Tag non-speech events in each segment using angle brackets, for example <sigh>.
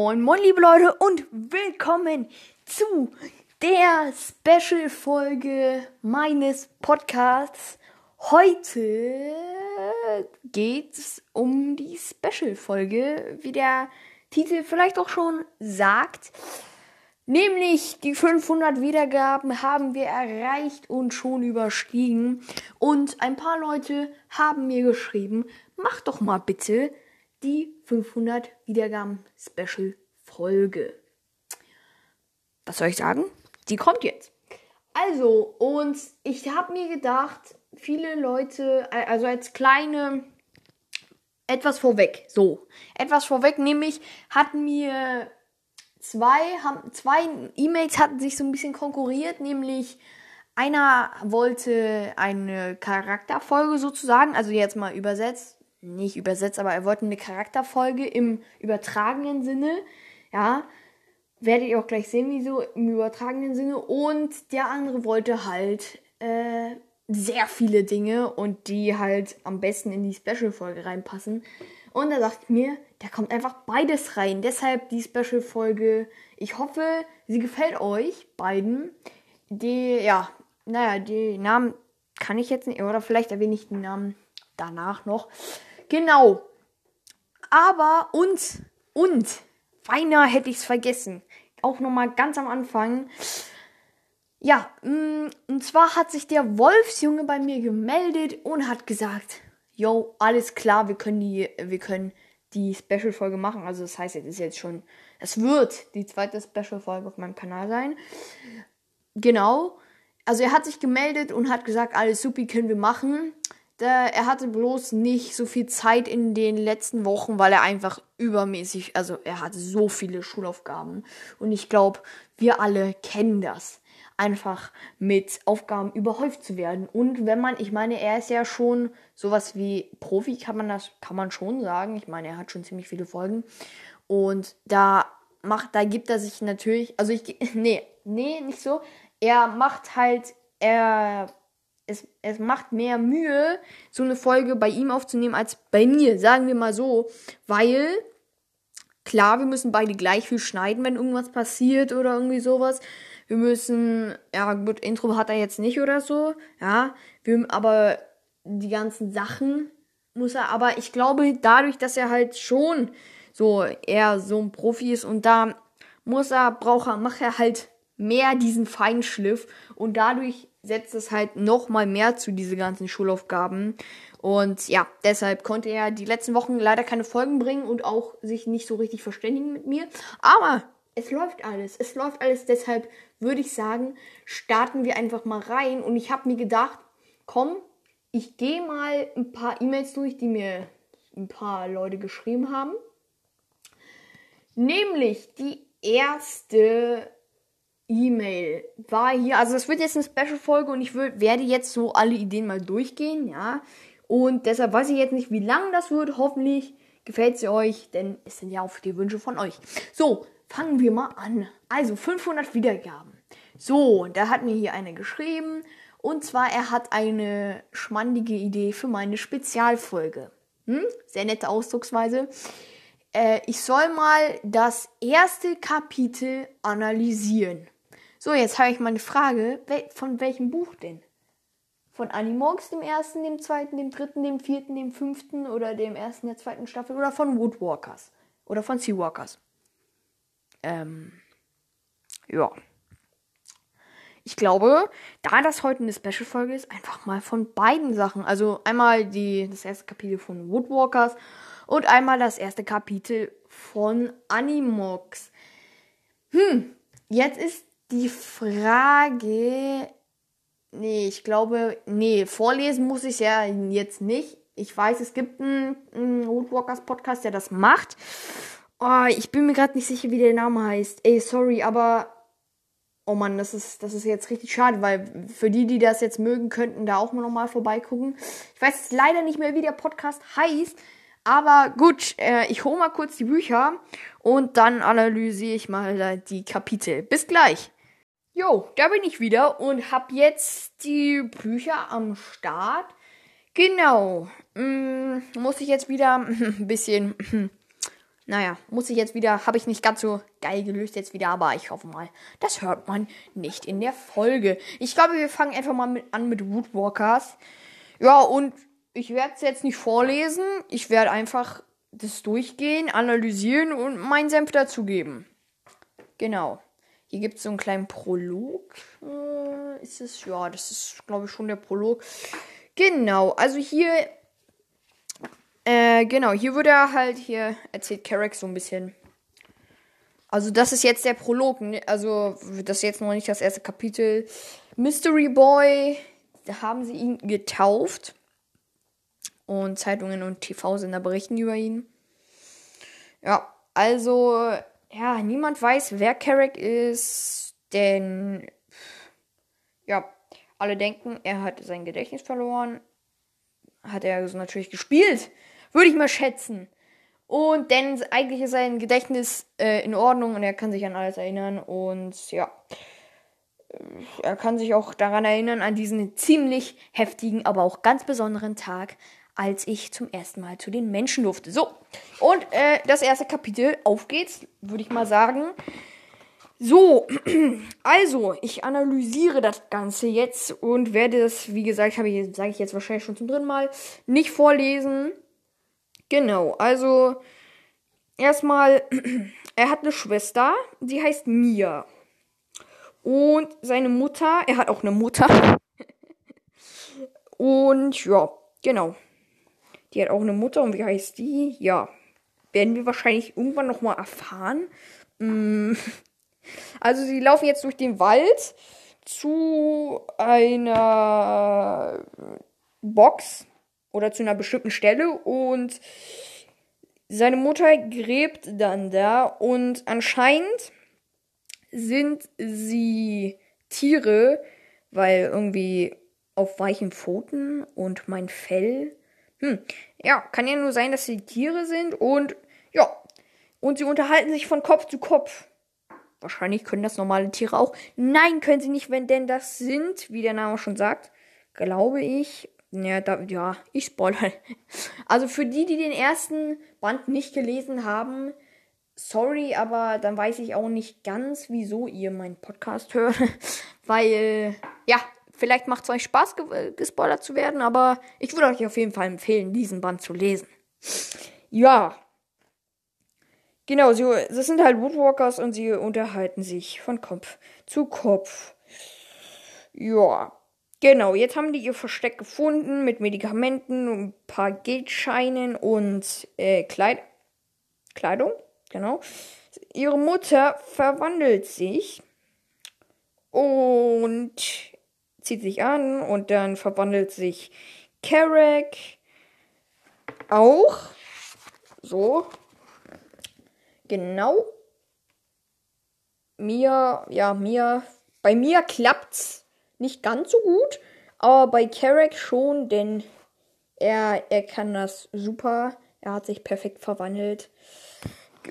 Moin, moin, liebe Leute und willkommen zu der Special-Folge meines Podcasts. Heute geht's um die Special-Folge, wie der Titel vielleicht auch schon sagt. Nämlich die 500 Wiedergaben haben wir erreicht und schon überstiegen. Und ein paar Leute haben mir geschrieben, mach doch mal bitte die 500 Wiedergaben Special Folge. Was soll ich sagen? Die kommt jetzt. Also, und ich habe mir gedacht, viele Leute, also als kleine, etwas vorweg, so, etwas vorweg, nämlich hatten mir zwei, haben, zwei E-Mails hatten sich so ein bisschen konkurriert, nämlich einer wollte eine Charakterfolge sozusagen, also jetzt mal übersetzt, nicht übersetzt, aber er wollte eine Charakterfolge im übertragenen Sinne. Ja, werdet ihr auch gleich sehen, wieso im übertragenen Sinne. Und der andere wollte halt äh, sehr viele Dinge und die halt am besten in die Special-Folge reinpassen. Und dachte ich mir, da kommt einfach beides rein. Deshalb die Special-Folge. Ich hoffe, sie gefällt euch beiden. Die, ja, naja, die Namen kann ich jetzt nicht, oder vielleicht erwähne ich den Namen danach noch. Genau. Aber und, und, beinahe hätte ich es vergessen. Auch nochmal ganz am Anfang. Ja, mm, und zwar hat sich der Wolfsjunge bei mir gemeldet und hat gesagt, yo, alles klar, wir können die, wir können die Special-Folge machen. Also das heißt, es ist jetzt schon, es wird die zweite Special-Folge auf meinem Kanal sein. Genau. Also er hat sich gemeldet und hat gesagt, alles supi können wir machen. Er hatte bloß nicht so viel Zeit in den letzten Wochen, weil er einfach übermäßig, also er hatte so viele Schulaufgaben. Und ich glaube, wir alle kennen das. Einfach mit Aufgaben überhäuft zu werden. Und wenn man, ich meine, er ist ja schon sowas wie Profi, kann man das, kann man schon sagen. Ich meine, er hat schon ziemlich viele Folgen. Und da macht, da gibt er sich natürlich, also ich, <laughs> nee, nee, nicht so. Er macht halt, er es, es macht mehr Mühe, so eine Folge bei ihm aufzunehmen als bei mir, sagen wir mal so, weil klar, wir müssen beide gleich viel schneiden, wenn irgendwas passiert oder irgendwie sowas. Wir müssen, ja gut, Intro hat er jetzt nicht oder so, ja, wir, aber die ganzen Sachen muss er, aber ich glaube, dadurch, dass er halt schon so eher so ein Profi ist und da muss er, braucht er, macht er halt mehr diesen Feinschliff. Und dadurch setzt es halt noch mal mehr zu diese ganzen Schulaufgaben. Und ja, deshalb konnte er die letzten Wochen leider keine Folgen bringen und auch sich nicht so richtig verständigen mit mir, aber es läuft alles, es läuft alles, deshalb würde ich sagen, starten wir einfach mal rein. Und ich habe mir gedacht, komm, ich gehe mal ein paar E-Mails durch, die mir ein paar Leute geschrieben haben. Nämlich die erste E-Mail war hier, also das wird jetzt eine Special-Folge und ich würd, werde jetzt so alle Ideen mal durchgehen, ja. Und deshalb weiß ich jetzt nicht, wie lang das wird. Hoffentlich gefällt sie euch, denn es sind ja auch die Wünsche von euch. So, fangen wir mal an. Also 500 Wiedergaben. So, da hat mir hier eine geschrieben. Und zwar, er hat eine schmandige Idee für meine Spezialfolge. Hm? Sehr nette Ausdrucksweise. Äh, ich soll mal das erste Kapitel analysieren. So, jetzt habe ich mal eine Frage. Von welchem Buch denn? Von Animox, dem ersten, dem zweiten, dem dritten, dem vierten, dem fünften oder dem ersten der zweiten Staffel oder von Woodwalkers oder von Seawalkers? Ähm, ja. Ich glaube, da das heute eine Special-Folge ist, einfach mal von beiden Sachen. Also einmal die, das erste Kapitel von Woodwalkers und einmal das erste Kapitel von Animox. Hm, jetzt ist die Frage. Nee, ich glaube, nee, vorlesen muss ich ja jetzt nicht. Ich weiß, es gibt einen, einen Roadwalkers Podcast, der das macht. Oh, ich bin mir gerade nicht sicher, wie der Name heißt. Ey, sorry, aber oh Mann, das ist, das ist jetzt richtig schade, weil für die, die das jetzt mögen, könnten da auch mal nochmal vorbeigucken. Ich weiß jetzt leider nicht mehr, wie der Podcast heißt. Aber gut, äh, ich hole mal kurz die Bücher und dann analysiere ich mal die Kapitel. Bis gleich. Jo, da bin ich wieder und habe jetzt die Bücher am Start. Genau. Hm, muss ich jetzt wieder <laughs> ein bisschen <clears throat> Naja, muss ich jetzt wieder, habe ich nicht ganz so geil gelöst jetzt wieder, aber ich hoffe mal, das hört man nicht in der Folge. Ich glaube, wir fangen einfach mal mit, an mit Woodwalkers. Ja, und ich werde es jetzt nicht vorlesen. Ich werde einfach das durchgehen, analysieren und meinen Senf dazugeben. Genau. Hier gibt es so einen kleinen Prolog. Äh, ist es? Ja, das ist, glaube ich, schon der Prolog. Genau, also hier. Äh, genau, hier wird er halt, hier erzählt Carrick so ein bisschen. Also, das ist jetzt der Prolog. Ne? Also, das ist jetzt noch nicht das erste Kapitel. Mystery Boy, da haben sie ihn getauft. Und Zeitungen und TV-Sender berichten über ihn. Ja, also ja, niemand weiß, wer Carrick ist, denn ja, alle denken, er hat sein Gedächtnis verloren. Hat er also natürlich gespielt, würde ich mal schätzen. Und denn eigentlich ist sein Gedächtnis äh, in Ordnung und er kann sich an alles erinnern und ja, er kann sich auch daran erinnern, an diesen ziemlich heftigen, aber auch ganz besonderen Tag, als ich zum ersten Mal zu den Menschen durfte. So, und äh, das erste Kapitel, auf geht's, würde ich mal sagen. So, <clears throat> also, ich analysiere das Ganze jetzt und werde es, wie gesagt, habe ich, sage ich jetzt wahrscheinlich schon zum dritten Mal, nicht vorlesen. Genau, also, erstmal, <clears throat> er hat eine Schwester, die heißt Mia. Und seine Mutter, er hat auch eine Mutter. <laughs> und ja, genau. Die hat auch eine Mutter und wie heißt die? Ja, werden wir wahrscheinlich irgendwann nochmal erfahren. Mm. <laughs> Also sie laufen jetzt durch den Wald zu einer Box oder zu einer bestimmten Stelle und seine Mutter gräbt dann da und anscheinend sind sie Tiere, weil irgendwie auf weichen Pfoten und mein Fell hm, ja, kann ja nur sein, dass sie Tiere sind und ja, und sie unterhalten sich von Kopf zu Kopf. Wahrscheinlich können das normale Tiere auch. Nein, können sie nicht, wenn denn das sind, wie der Name schon sagt. Glaube ich. Ja, da, ja, ich spoilere. <laughs> Also für die, die den ersten Band nicht gelesen haben, sorry, aber dann weiß ich auch nicht ganz, wieso ihr meinen Podcast hört. <laughs> Weil, ja, Vielleicht macht es euch Spaß, ge gespoilert zu werden, aber ich würde euch auf jeden Fall empfehlen, diesen Band zu lesen. Ja. Genau, sie, das sind halt Woodwalkers und sie unterhalten sich von Kopf zu Kopf. Ja. Genau, jetzt haben die ihr Versteck gefunden mit Medikamenten, ein paar Geldscheinen und äh, Kleid Kleidung. Genau. Ihre Mutter verwandelt sich und zieht sich an und dann verwandelt sich Carrick auch. So. Genau. Mir, ja, mir, bei mir klappt's nicht ganz so gut, aber bei Carrick schon, denn er, er kann das super. Er hat sich perfekt verwandelt.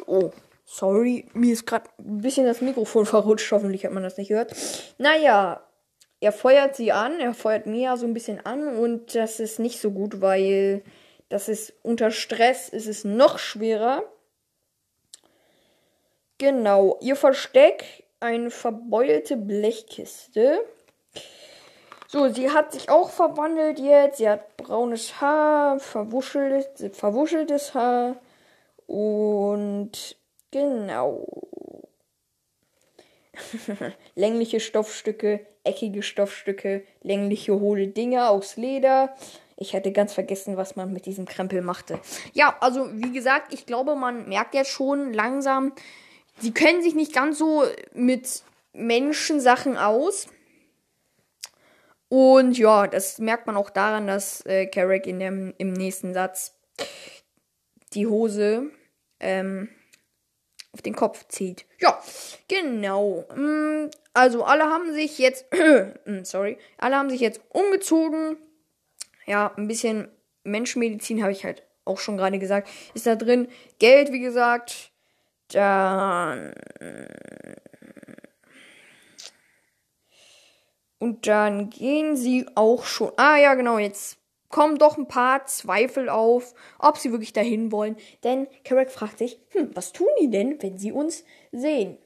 Oh, sorry, mir ist gerade ein bisschen das Mikrofon verrutscht. Hoffentlich hat man das nicht gehört. Naja, er feuert sie an, er feuert Mia so ein bisschen an und das ist nicht so gut, weil das ist unter Stress ist es noch schwerer. Genau, ihr Versteck, eine verbeulte Blechkiste. So, sie hat sich auch verwandelt jetzt. Sie hat braunes Haar, verwuschelt, verwuscheltes Haar. Und genau. <laughs> Längliche Stoffstücke, eckige Stoffstücke, längliche hohle Dinge aus Leder. Ich hätte ganz vergessen, was man mit diesem Krempel machte. Ja, also wie gesagt, ich glaube, man merkt jetzt schon langsam, sie können sich nicht ganz so mit Menschensachen aus. Und ja, das merkt man auch daran, dass äh, Carrick in dem, im nächsten Satz die Hose ähm, auf den Kopf zieht. Ja, genau. Mm, also alle haben sich jetzt, <clears throat> mm, sorry, alle haben sich jetzt umgezogen. Ja, ein bisschen Menschenmedizin habe ich halt auch schon gerade gesagt. Ist da drin. Geld, wie gesagt. Dann. Und dann gehen sie auch schon. Ah ja, genau, jetzt kommen doch ein paar Zweifel auf, ob sie wirklich dahin wollen. Denn Carrack fragt sich, hm, was tun die denn, wenn sie uns sehen?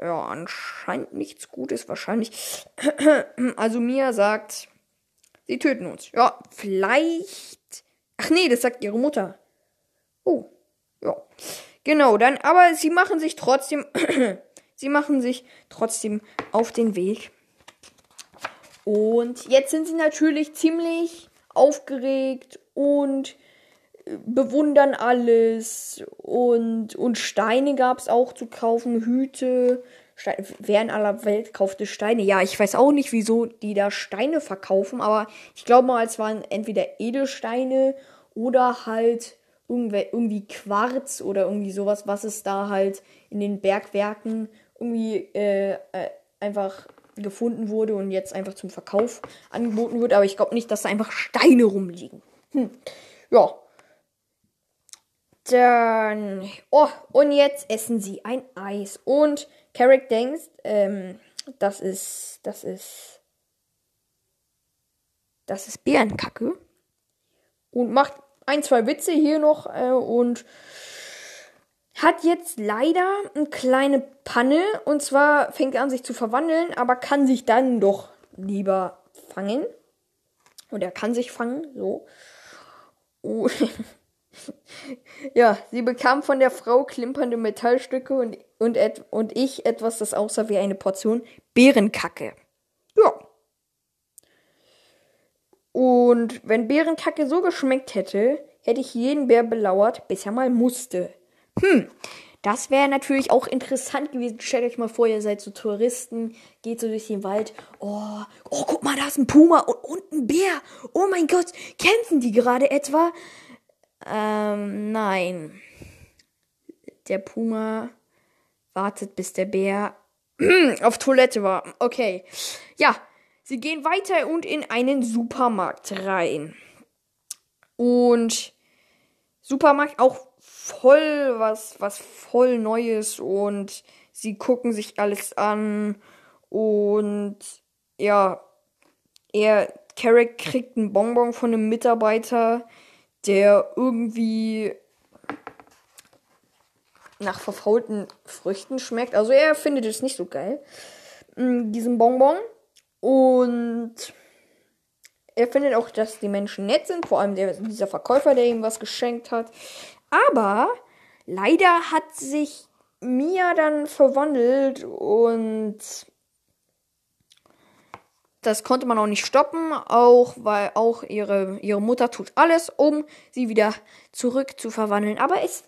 Ja, anscheinend nichts Gutes wahrscheinlich. <clears throat> Also Mia sagt, sie töten uns. Ja, vielleicht. Ach nee, das sagt ihre Mutter. Oh, ja. Genau, dann, aber sie machen sich trotzdem, <clears throat> sie machen sich trotzdem auf den Weg. Und jetzt sind sie natürlich ziemlich aufgeregt und äh, bewundern alles und, und Steine gab es auch zu kaufen, Hüte. Steine, wer in aller Welt kaufte Steine? Ja, ich weiß auch nicht, wieso die da Steine verkaufen, aber ich glaube mal, es waren entweder Edelsteine oder halt irgendwie Quarz oder irgendwie sowas, was es da halt in den Bergwerken irgendwie äh, äh, einfach gefunden wurde und jetzt einfach zum Verkauf angeboten wird. Aber ich glaube nicht, dass da einfach Steine rumliegen. Hm. Ja. Dann. Oh, und jetzt essen sie ein Eis. Und Carrick denkt, ähm, das ist. Das ist. Das ist Bärenkacke. Und macht ein, zwei Witze hier noch äh, und hat jetzt leider eine kleine Panne. Und zwar fängt er an, sich zu verwandeln, aber kann sich dann doch lieber fangen. Und er kann sich fangen, so. Oh. <laughs> ja, sie bekam von der Frau klimpernde Metallstücke und, und, und ich etwas, das aussah wie eine Portion Bärenkacke. Ja. Und wenn Bärenkacke so geschmeckt hätte, hätte ich jeden Bär belauert, bis er mal musste. Hm, das wäre natürlich auch interessant gewesen. Stellt euch mal vor, ihr seid so Touristen, geht so durch den Wald. Oh, oh, guck mal, da ist ein Puma und, und ein Bär. Oh mein Gott, kämpfen die gerade etwa? Ähm, nein. Der Puma wartet, bis der Bär <clears throat> auf Toilette war. Okay. Ja, sie gehen weiter und in einen Supermarkt rein. Und Supermarkt auch voll was, was voll Neues und sie gucken sich alles an und ja, er, Carrick kriegt einen Bonbon von einem Mitarbeiter, der irgendwie nach verfaulten Früchten schmeckt. Also er findet es nicht so geil, mm, diesen Bonbon. Und er findet auch, dass die Menschen nett sind, vor allem der, dieser Verkäufer, der ihm was geschenkt hat. Aber leider hat sich Mia dann verwandelt und das konnte man auch nicht stoppen, auch weil auch ihre, ihre Mutter tut alles, um sie wieder zurück zu verwandeln. Aber es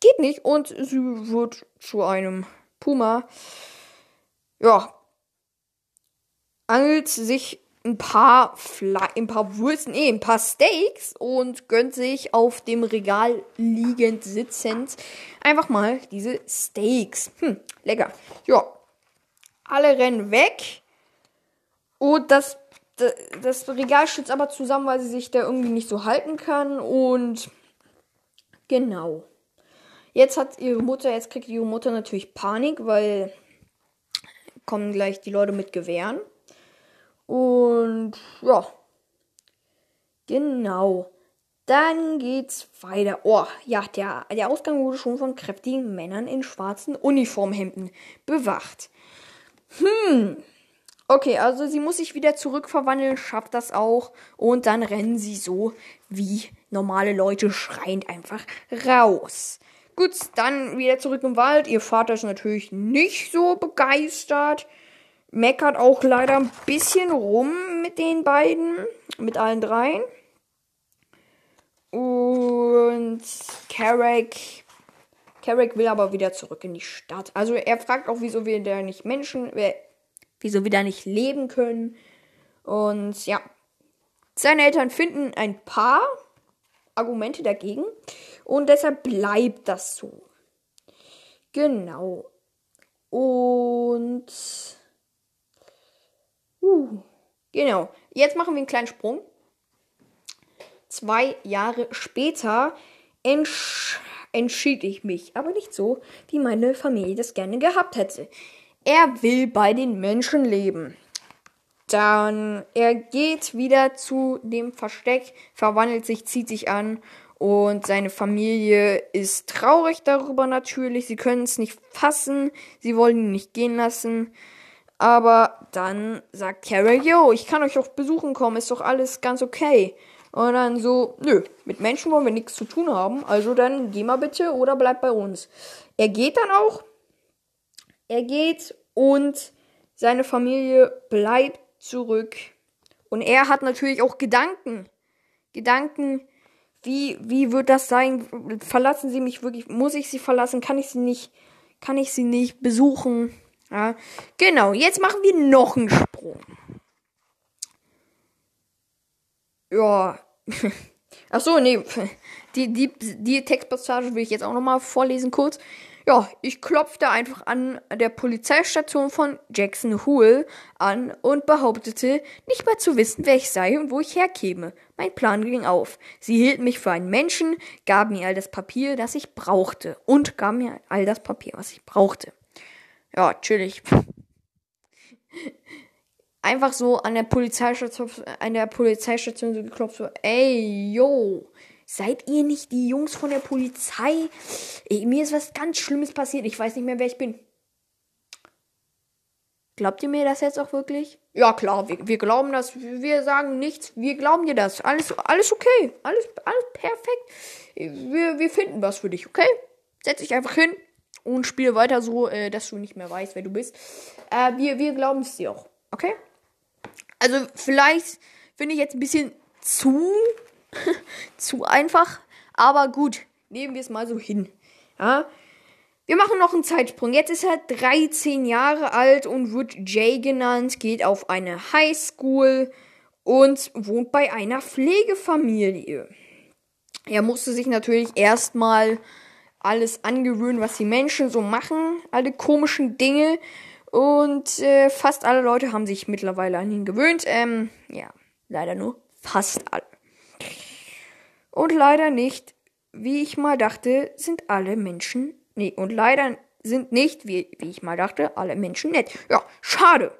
geht nicht und sie wird zu einem Puma. Ja. Angelt sich ein paar Fle ein paar Würsten, eh, ein paar Steaks und gönnt sich auf dem Regal liegend sitzend einfach mal diese Steaks. Hm, lecker. Ja. Alle rennen weg. Und das, das Regal stützt aber zusammen, weil sie sich da irgendwie nicht so halten kann. Und genau. Jetzt hat ihre Mutter, jetzt kriegt ihre Mutter natürlich Panik, weil kommen gleich die Leute mit Gewehren. Und ja. Genau. Dann geht's weiter. Oh, ja, der, der Ausgang wurde schon von kräftigen Männern in schwarzen Uniformhemden bewacht. Hm. Okay, also sie muss sich wieder zurückverwandeln, schafft das auch. Und dann rennen sie so wie normale Leute schreiend einfach raus. Gut, dann wieder zurück im Wald. Ihr Vater ist natürlich nicht so begeistert meckert auch leider ein bisschen rum mit den beiden, mit allen dreien. Und Carrick, Carrick will aber wieder zurück in die Stadt. Also er fragt auch, wieso wir da nicht Menschen, wieso wir da nicht leben können. Und ja, seine Eltern finden ein paar Argumente dagegen und deshalb bleibt das so. Genau. Und Uh, genau. Jetzt machen wir einen kleinen Sprung. Zwei Jahre später entsch entschied ich mich, aber nicht so, wie meine Familie das gerne gehabt hätte. Er will bei den Menschen leben. dann er geht wieder zu dem Versteck, verwandelt sich, zieht sich an und seine Familie ist traurig darüber natürlich. Sie können es nicht fassen, sie wollen ihn nicht gehen lassen. Aber dann sagt Carol, yo, ich kann euch auch besuchen kommen, ist doch alles ganz okay. Und dann so, nö, mit Menschen wollen wir nichts zu tun haben, also dann geh mal bitte oder bleib bei uns. Er geht dann auch. Er geht und seine Familie bleibt zurück. Und er hat natürlich auch Gedanken. Gedanken, wie, wie wird das sein? Verlassen sie mich wirklich? Muss ich sie verlassen? Kann ich sie nicht, kann ich sie nicht besuchen? Ja, genau. Jetzt machen wir noch einen Sprung. Ja. <laughs> Ach so, nee. <laughs> Die, die, die Textpassage will ich jetzt auch nochmal vorlesen kurz. Ja, ich klopfte einfach an der Polizeistation von Jackson Hole an und behauptete, nicht mehr zu wissen, wer ich sei und wo ich herkäme. Mein Plan ging auf. Sie hielt mich für einen Menschen, gab mir all das Papier, das ich brauchte und gab mir all das Papier, was ich brauchte. Ja, chillig. <laughs> Einfach so an der Polizeistation, an der Polizeistation so geklopft, so, ey, yo, Seid ihr nicht die Jungs von der Polizei? Ey, mir ist was ganz Schlimmes passiert. Ich weiß nicht mehr, wer ich bin. Glaubt ihr mir das jetzt auch wirklich? Ja, klar, wir, wir glauben das. Wir sagen nichts. Wir glauben dir das. Alles, alles okay. Alles, alles perfekt. Wir, wir finden was für dich, okay? Setz dich einfach hin und spiele weiter so, äh, dass du nicht mehr weißt, wer du bist. Äh, wir, wir glauben es dir auch, okay? Also, vielleicht finde ich jetzt ein bisschen zu <laughs> Zu einfach. Aber gut, nehmen wir es mal so hin. Ja. Wir machen noch einen Zeitsprung. Jetzt ist er 13 Jahre alt und wird Jay genannt, geht auf eine Highschool und wohnt bei einer Pflegefamilie. Er musste sich natürlich erstmal alles angewöhnen, was die Menschen so machen, alle komischen Dinge. Und äh, fast alle Leute haben sich mittlerweile an ihn gewöhnt. Ähm, ja, leider nur fast alle. Und leider nicht, wie ich mal dachte, sind alle Menschen. Nee, und leider sind nicht, wie, wie ich mal dachte, alle Menschen nett. Ja, schade.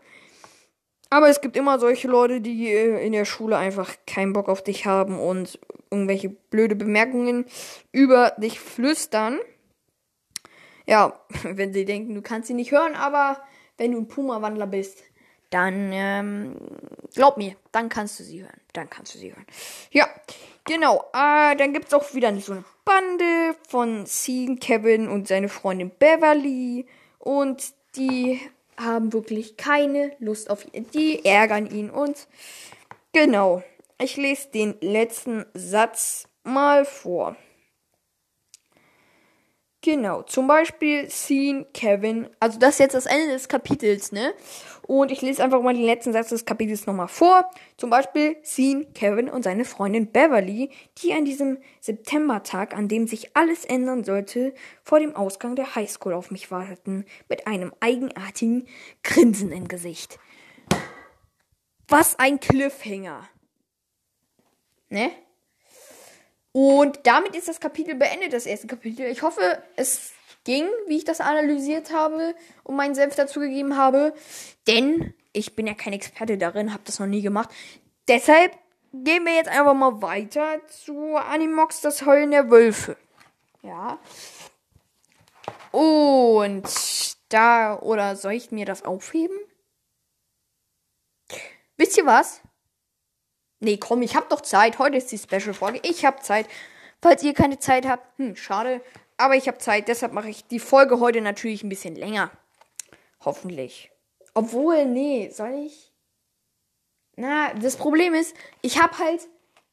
Aber es gibt immer solche Leute, die äh, in der Schule einfach keinen Bock auf dich haben und irgendwelche blöde Bemerkungen über dich flüstern. Ja, <laughs> wenn sie denken, du kannst sie nicht hören, aber wenn du ein Puma-Wandler bist, dann ähm, glaub mir, dann kannst du sie hören. Dann kannst du sie hören. Ja, genau. Äh, dann gibt's auch wieder so eine Bande von Sean, Kevin und seine Freundin Beverly. Und die haben wirklich keine Lust auf ihn. Die ärgern ihn. Und genau. Ich lese den letzten Satz mal vor. Genau, zum Beispiel Scene Kevin. Also das ist jetzt das Ende des Kapitels, ne? Und ich lese einfach mal den letzten Satz des Kapitels nochmal vor. Zum Beispiel Scene Kevin und seine Freundin Beverly, die an diesem Septembertag, an dem sich alles ändern sollte, vor dem Ausgang der Highschool auf mich warteten, mit einem eigenartigen Grinsen im Gesicht. Was ein Cliffhanger. Ne? Und damit ist das Kapitel beendet, das erste Kapitel. Ich hoffe, es ging, wie ich das analysiert habe und meinen Senf dazugegeben habe. Denn ich bin ja kein Experte darin, habe das noch nie gemacht. Deshalb gehen wir jetzt einfach mal weiter zu Animox, das Heulen der Wölfe. Ja. Und da, oder soll ich mir das aufheben? Wisst ihr was? Nee, komm, ich hab doch Zeit. Heute ist die Special-Folge. Ich hab Zeit. Falls ihr keine Zeit habt, hm, schade. Aber ich hab Zeit, deshalb mache ich die Folge heute natürlich ein bisschen länger. Hoffentlich. Obwohl, nee, soll ich? Na, das Problem ist, ich hab halt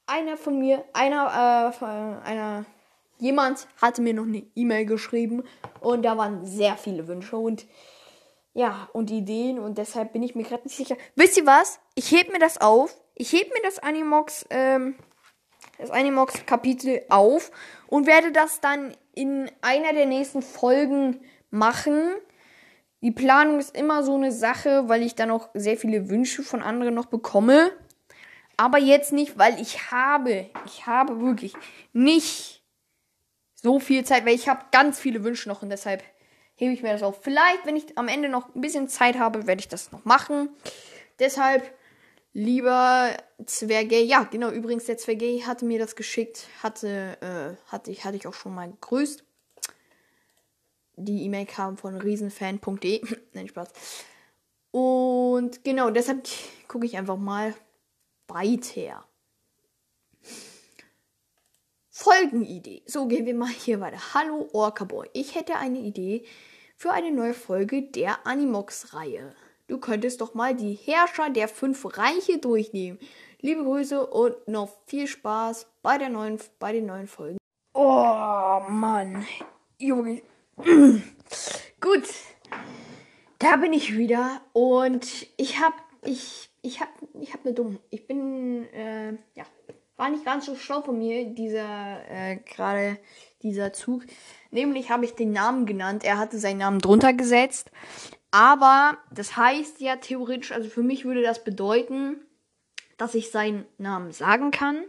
einer von mir, einer, äh, einer, jemand hatte mir noch eine E-Mail geschrieben und da waren sehr viele Wünsche und ja, und Ideen und deshalb bin ich mir gerade nicht sicher. Wisst ihr was? Ich heb mir das auf ich hebe mir das Animox, ähm, das Animox-Kapitel auf und werde das dann in einer der nächsten Folgen machen. Die Planung ist immer so eine Sache, weil ich dann auch sehr viele Wünsche von anderen noch bekomme. Aber jetzt nicht, weil ich habe, ich habe wirklich nicht so viel Zeit, weil ich habe ganz viele Wünsche noch und deshalb hebe ich mir das auf. Vielleicht, wenn ich am Ende noch ein bisschen Zeit habe, werde ich das noch machen. Deshalb Lieber Zwergay, ja, genau, übrigens, der Zwergay hatte mir das geschickt, hatte, äh, hatte ich, hatte ich auch schon mal gegrüßt. Die E-Mail kam von riesenfan.de. <clears throat> Nein, Spaß. Und genau, deshalb gucke ich einfach mal weiter. Folgenidee. So, gehen wir mal hier weiter. Hallo Orca Boy. Ich hätte eine Idee für eine neue Folge der Animox-Reihe. Du könntest doch mal die Herrscher der fünf Reiche durchnehmen. Liebe Grüße und noch viel Spaß bei, der neuen, bei den neuen Folgen. Oh Mann. Junge. <clears throat> Gut. Da bin ich wieder und ich hab, ich, ich hab, ich hab ne dumm. Ich bin, äh, ja, war nicht ganz so schlau von mir, dieser, äh, gerade dieser Zug. Nämlich habe ich den Namen genannt. Er hatte seinen Namen drunter gesetzt. Aber das heißt ja theoretisch, also für mich würde das bedeuten, dass ich seinen Namen sagen kann.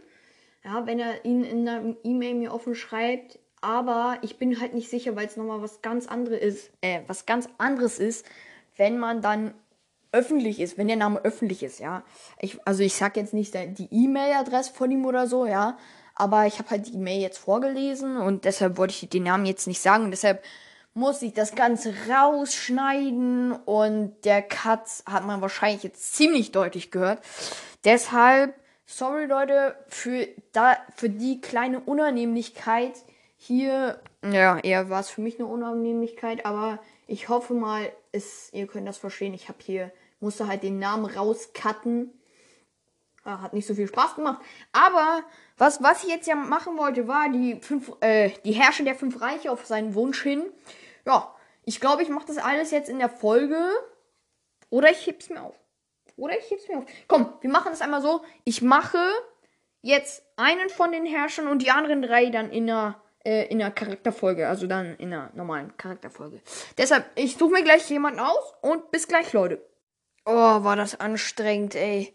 Ja, wenn er ihn in einer E-Mail mir offen schreibt. Aber ich bin halt nicht sicher, weil es nochmal was ganz anderes ist, äh, was ganz anderes ist, wenn man dann öffentlich ist, wenn der Name öffentlich ist, ja. Ich, also ich sag jetzt nicht die E-Mail-Adresse von ihm oder so, ja. Aber ich habe halt die E-Mail jetzt vorgelesen und deshalb wollte ich den Namen jetzt nicht sagen. Und deshalb muss ich das Ganze rausschneiden und der Cut hat man wahrscheinlich jetzt ziemlich deutlich gehört. Deshalb, sorry Leute, für, da, für die kleine Unannehmlichkeit hier. Ja, eher war es für mich eine Unannehmlichkeit, aber ich hoffe mal, es, ihr könnt das verstehen. Ich habe hier, musste halt den Namen rauscutten. Ah, hat nicht so viel Spaß gemacht. Aber was, was ich jetzt ja machen wollte, war die fünf, äh, die Herrscher der fünf Reiche auf seinen Wunsch hin. Ja, ich glaube, ich mache das alles jetzt in der Folge. Oder ich heb's mir auf. Oder ich heb's mir auf. Komm, wir machen das einmal so. Ich mache jetzt einen von den Herrschern und die anderen drei dann in einer äh, in einer Charakterfolge, also dann in einer normalen Charakterfolge. Deshalb, ich suche mir gleich jemanden aus und bis gleich, Leute. Oh, war das anstrengend, ey.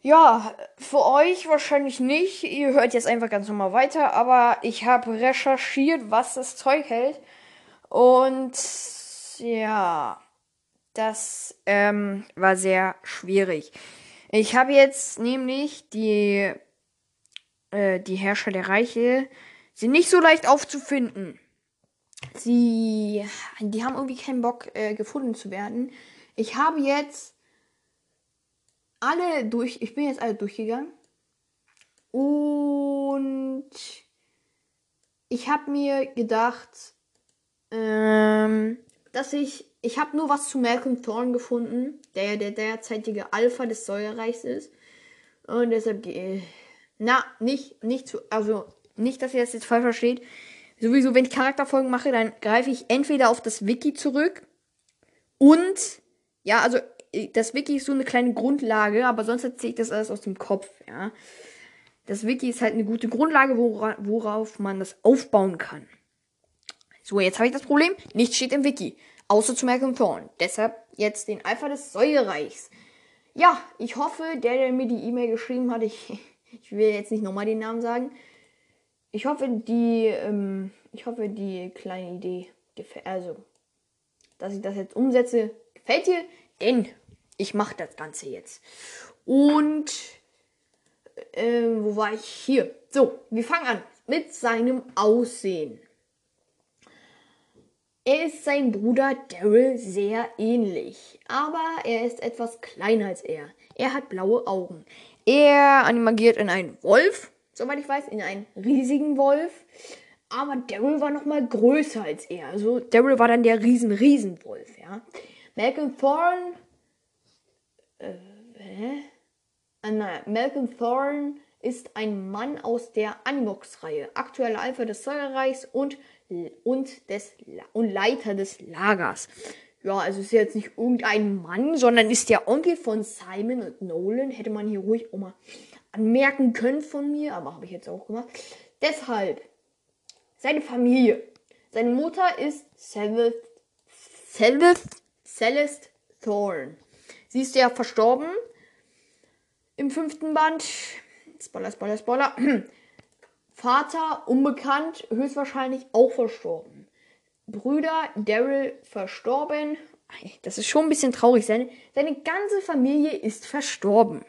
Ja, für euch wahrscheinlich nicht. Ihr hört jetzt einfach ganz normal weiter, aber ich habe recherchiert, was das Zeug hält. Und ja, das ähm, war sehr schwierig. Ich habe jetzt nämlich die, äh, die Herrscher der Reiche sind nicht so leicht aufzufinden. Sie, die haben irgendwie keinen Bock äh, gefunden zu werden. Ich habe jetzt alle durch, ich bin jetzt alle durchgegangen und ich habe mir gedacht, ähm, dass ich, ich habe nur was zu Malcolm Thorne gefunden, der der derzeitige Alpha des Säurereichs ist und deshalb, na, nicht, nicht zu, also nicht, dass ihr das jetzt falsch versteht. Sowieso, wenn ich Charakterfolgen mache, dann greife ich entweder auf das Wiki zurück und ja, also das Wiki ist so eine kleine Grundlage, aber sonst erzähle ich das alles aus dem Kopf, ja. Das Wiki ist halt eine gute Grundlage, wora worauf man das aufbauen kann. So, jetzt habe ich das Problem. Nichts steht im Wiki. Außer zu Malcolm Thorne. Deshalb jetzt den Alpha des Säurereichs. Ja, ich hoffe, der, der mir die E-Mail geschrieben hat, ich, <laughs> ich will jetzt nicht nochmal den Namen sagen, ich hoffe, die, ähm, ich hoffe, die kleine Idee also, dass ich das jetzt umsetze, gefällt dir, denn ich mache das Ganze jetzt. Und, äh, wo war ich? Hier. So, wir fangen an mit seinem Aussehen. Er ist seinem Bruder Daryl sehr ähnlich, aber er ist etwas kleiner als er. Er hat blaue Augen. Er animagiert in einen Wolf soweit ich weiß, in einen riesigen Wolf. Aber Daryl war noch mal größer als er. Also Daryl war dann der riesen Riesenwolf, ja. Malcolm Thorne äh, hä? Ah, naja, Malcolm Thorne ist ein Mann aus der Animox-Reihe, aktueller Alpha des Säurereichs und, und, des, und Leiter des Lagers. Ja, also ist jetzt nicht irgendein Mann, sondern ist der Onkel von Simon und Nolan. Hätte man hier ruhig auch mal anmerken können von mir, aber habe ich jetzt auch gemacht. Deshalb, seine Familie. Seine Mutter ist Celeste, Celeste, Celeste Thorne. Sie ist ja verstorben im fünften Band. Spoiler, Spoiler, Spoiler. <clears throat> Vater unbekannt, höchstwahrscheinlich auch verstorben. Brüder Daryl verstorben. Das ist schon ein bisschen traurig. Seine, seine ganze Familie ist verstorben.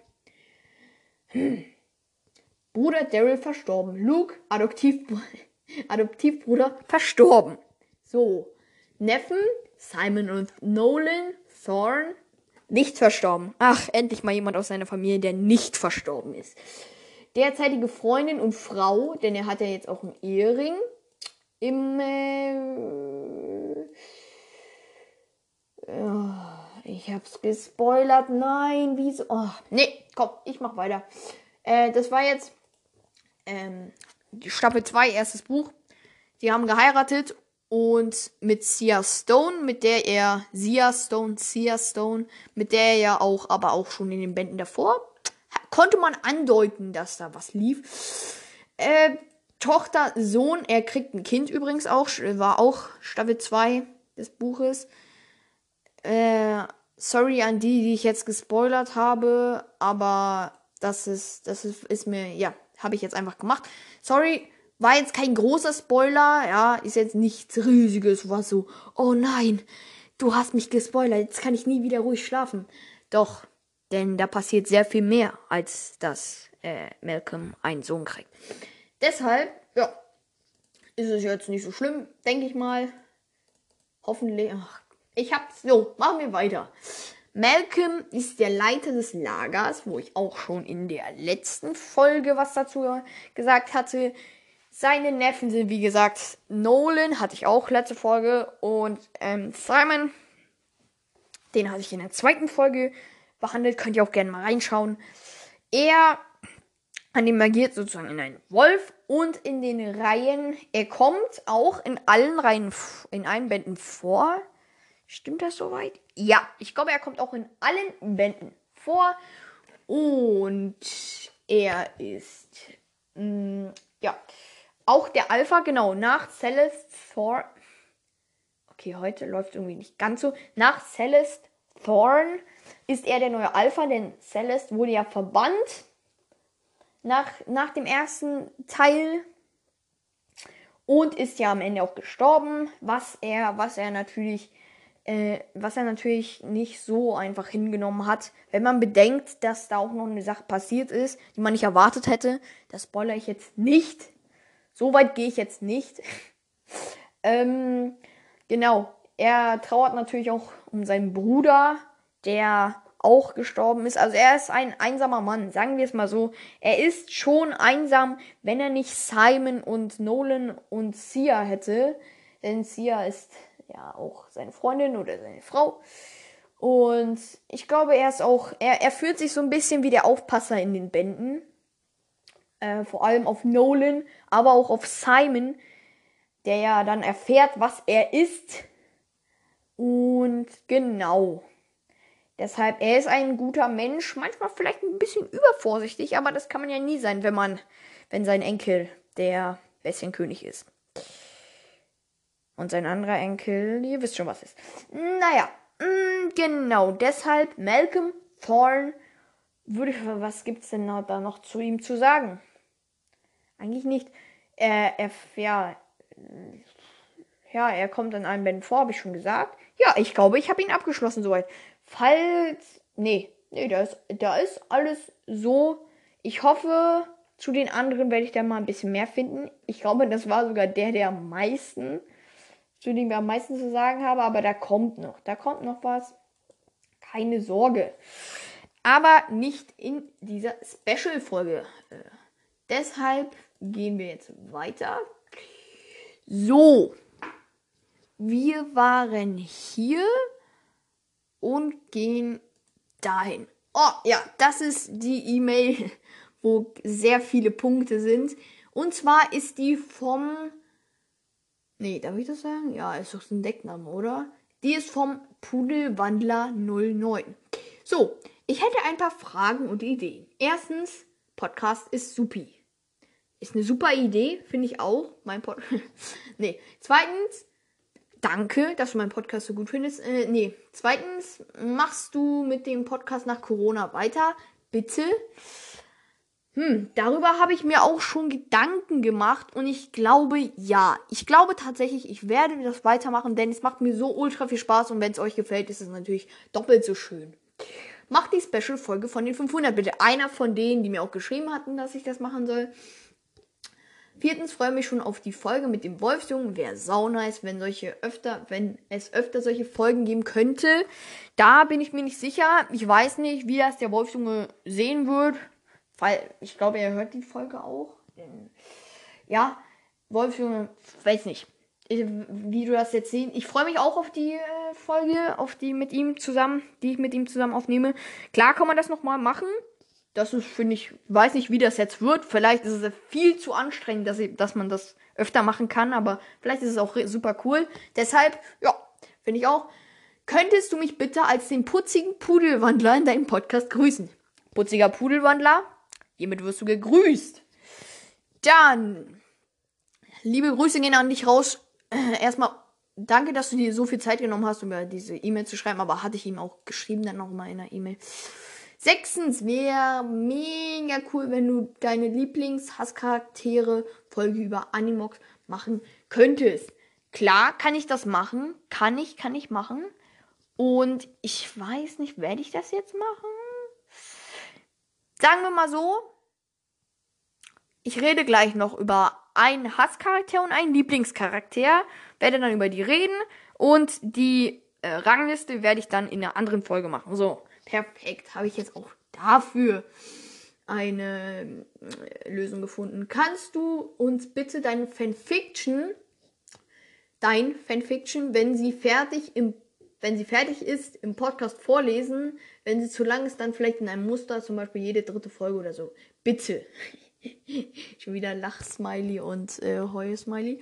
Hm. Bruder Daryl verstorben. Luke, Adoptiv <laughs> Adoptivbruder, verstorben. So. Neffen, Simon und Nolan, Thorn, nicht verstorben. Ach, endlich mal jemand aus seiner Familie, der nicht verstorben ist. Derzeitige Freundin und Frau, denn er hat ja jetzt auch einen Ehering. Im, äh, ja, ich hab's gespoilert. Nein, wieso? Oh, nee, komm, ich mach weiter. Äh, das war jetzt ähm, Staffel 2, erstes Buch. Die haben geheiratet und mit Sia Stone, mit der er Sia Stone, Sia Stone, mit der er ja auch, aber auch schon in den Bänden davor, konnte man andeuten, dass da was lief. Äh, Tochter, Sohn, er kriegt ein Kind übrigens auch, war auch Staffel 2 des Buches. Äh, sorry an die, die ich jetzt gespoilert habe, aber das ist, das ist, ist mir, ja, habe ich jetzt einfach gemacht. Sorry, war jetzt kein großer Spoiler, ja, ist jetzt nichts riesiges, was so, oh nein, du hast mich gespoilert, jetzt kann ich nie wieder ruhig schlafen. Doch, denn da passiert sehr viel mehr, als dass äh, Malcolm einen Sohn kriegt. Deshalb, ja, ist es jetzt nicht so schlimm, denke ich mal. Hoffentlich. Ach, ich hab's. So, machen wir weiter. Malcolm ist der Leiter des Lagers, wo ich auch schon in der letzten Folge was dazu gesagt hatte. Seine Neffen sind, wie gesagt, Nolan, hatte ich auch letzte Folge, und ähm, Simon, den hatte ich in der zweiten Folge behandelt. Könnt ihr auch gerne mal reinschauen. Er animagiert sozusagen in einen Wolf und in den Reihen, er kommt auch in allen Reihen, in allen Bänden vor. Stimmt das soweit? Ja, ich glaube, er kommt auch in allen Bänden vor. Und er ist, mh, mm, ja, auch der Alpha, genau, nach Celeste Thorn. Okay, heute läuft irgendwie nicht ganz so. Nach Celeste Thorn ist er der neue Alpha, denn Celeste wurde ja verbannt nach, nach dem ersten Teil und ist ja am Ende auch gestorben, was er, was er natürlich äh, was er natürlich nicht so einfach hingenommen hat. Wenn man bedenkt, dass da auch noch eine Sache passiert ist, die man nicht erwartet hätte, das spoilere ich jetzt nicht. So weit gehe ich jetzt nicht. <laughs> ähm, genau, er trauert natürlich auch um seinen Bruder, der auch gestorben ist. Also er ist ein einsamer Mann, sagen wir es mal so. Er ist schon einsam, wenn er nicht Simon und Nolan und Sia hätte. Denn Sia ist ja auch seine Freundin oder seine Frau. Und ich glaube, er ist auch, er, er fühlt sich so ein bisschen wie der Aufpasser in den Bänden. Äh, vor allem auf Nolan, aber auch auf Simon, der ja dann erfährt, was er ist. Und genau. Deshalb, er ist ein guter Mensch, manchmal vielleicht ein bisschen übervorsichtig, aber das kann man ja nie sein, wenn man, wenn sein Enkel der Bäschenkönig ist. Und sein anderer Enkel, ihr wisst schon, was ist. Naja, mh, mm, genau, deshalb Malcolm Thorne würde, was gibt's denn da noch zu ihm zu sagen? Eigentlich nicht. Er, er, ja, ja, er kommt in einem Band vor, habe ich schon gesagt. Ja, ich glaube, ich habe ihn abgeschlossen soweit. Falls, nee, nee, da ist, da ist alles so. Ich hoffe, zu den anderen werde ich da mal ein bisschen mehr finden. Ich glaube, das war sogar der, der am meisten zu dem wir am meisten zu sagen haben, aber da kommt noch, da kommt noch was. Keine Sorge. Aber nicht in dieser Special-Folge. Äh, deshalb gehen wir jetzt weiter. So. Wir waren hier und gehen dahin. Oh, ja, das ist die E-Mail, <laughs> wo sehr viele Punkte sind. Und zwar ist die vom Nee, darf ich das sagen? Ja, ist doch ein Deckname, oder? Die ist vom Pudelwandler 09. So, ich hätte ein paar Fragen und Ideen. Erstens, Podcast ist supi. Ist eine super Idee, finde ich auch. Mein Pod <laughs> Nee. Zweitens, danke, dass du meinen Podcast so gut findest. Äh, nee. Zweitens, machst du mit dem Podcast nach Corona weiter? Bitte. Hm, darüber habe ich mir auch schon Gedanken gemacht und ich glaube, ja. Ich glaube tatsächlich, ich werde das weitermachen, denn es macht mir so ultra viel Spaß und wenn es euch gefällt, ist es natürlich doppelt so schön. mach die Special-Folge von den 500 bitte. Einer von denen, die mir auch geschrieben hatten, dass ich das machen soll. Viertens freue mich schon auf die Folge mit dem Wolfsjungen. Wäre sau nice, wenn solche öfter, wenn es öfter solche Folgen geben könnte. Da bin ich mir nicht sicher. Ich weiß nicht, wie das der Wolfsjunge sehen wird. Weil ich glaube, er hört die Folge auch. Ja, Wolfsjunge, weiß nicht, wie du das jetzt sehen. Ich freue mich auch auf die äh, Folge, auf die mit ihm zusammen, die ich mit ihm zusammen aufnehme. Klar kann man das nochmal machen das ist, finde ich, weiß nicht, wie das jetzt wird. Vielleicht ist es viel zu anstrengend, dass, ich, dass man das öfter machen kann, aber vielleicht ist es auch super cool. Deshalb, ja, finde ich auch. Könntest du mich bitte als den putzigen Pudelwandler in deinem Podcast grüßen? Putziger Pudelwandler, hiermit wirst du gegrüßt. Dann, liebe Grüße gehen an dich raus. Äh, erstmal danke, dass du dir so viel Zeit genommen hast, um mir diese E-Mail zu schreiben, aber hatte ich ihm auch geschrieben dann nochmal in der E-Mail. Sechstens wäre mega cool, wenn du deine Lieblings-Hasscharaktere Folge über Animox machen könntest. Klar kann ich das machen. Kann ich, kann ich machen. Und ich weiß nicht, werde ich das jetzt machen? Sagen wir mal so. Ich rede gleich noch über einen Hasscharakter und einen Lieblingscharakter. Werde dann über die reden. Und die äh, Rangliste werde ich dann in einer anderen Folge machen. So. Perfekt, habe ich jetzt auch dafür eine äh, Lösung gefunden. Kannst du uns bitte deine Fanfiction, dein Fanfiction, wenn sie fertig im wenn sie fertig ist, im Podcast vorlesen. Wenn sie zu lang ist, dann vielleicht in einem Muster, zum Beispiel jede dritte Folge oder so. Bitte. <laughs> Schon wieder Lachsmiley und äh, Heul-Smiley.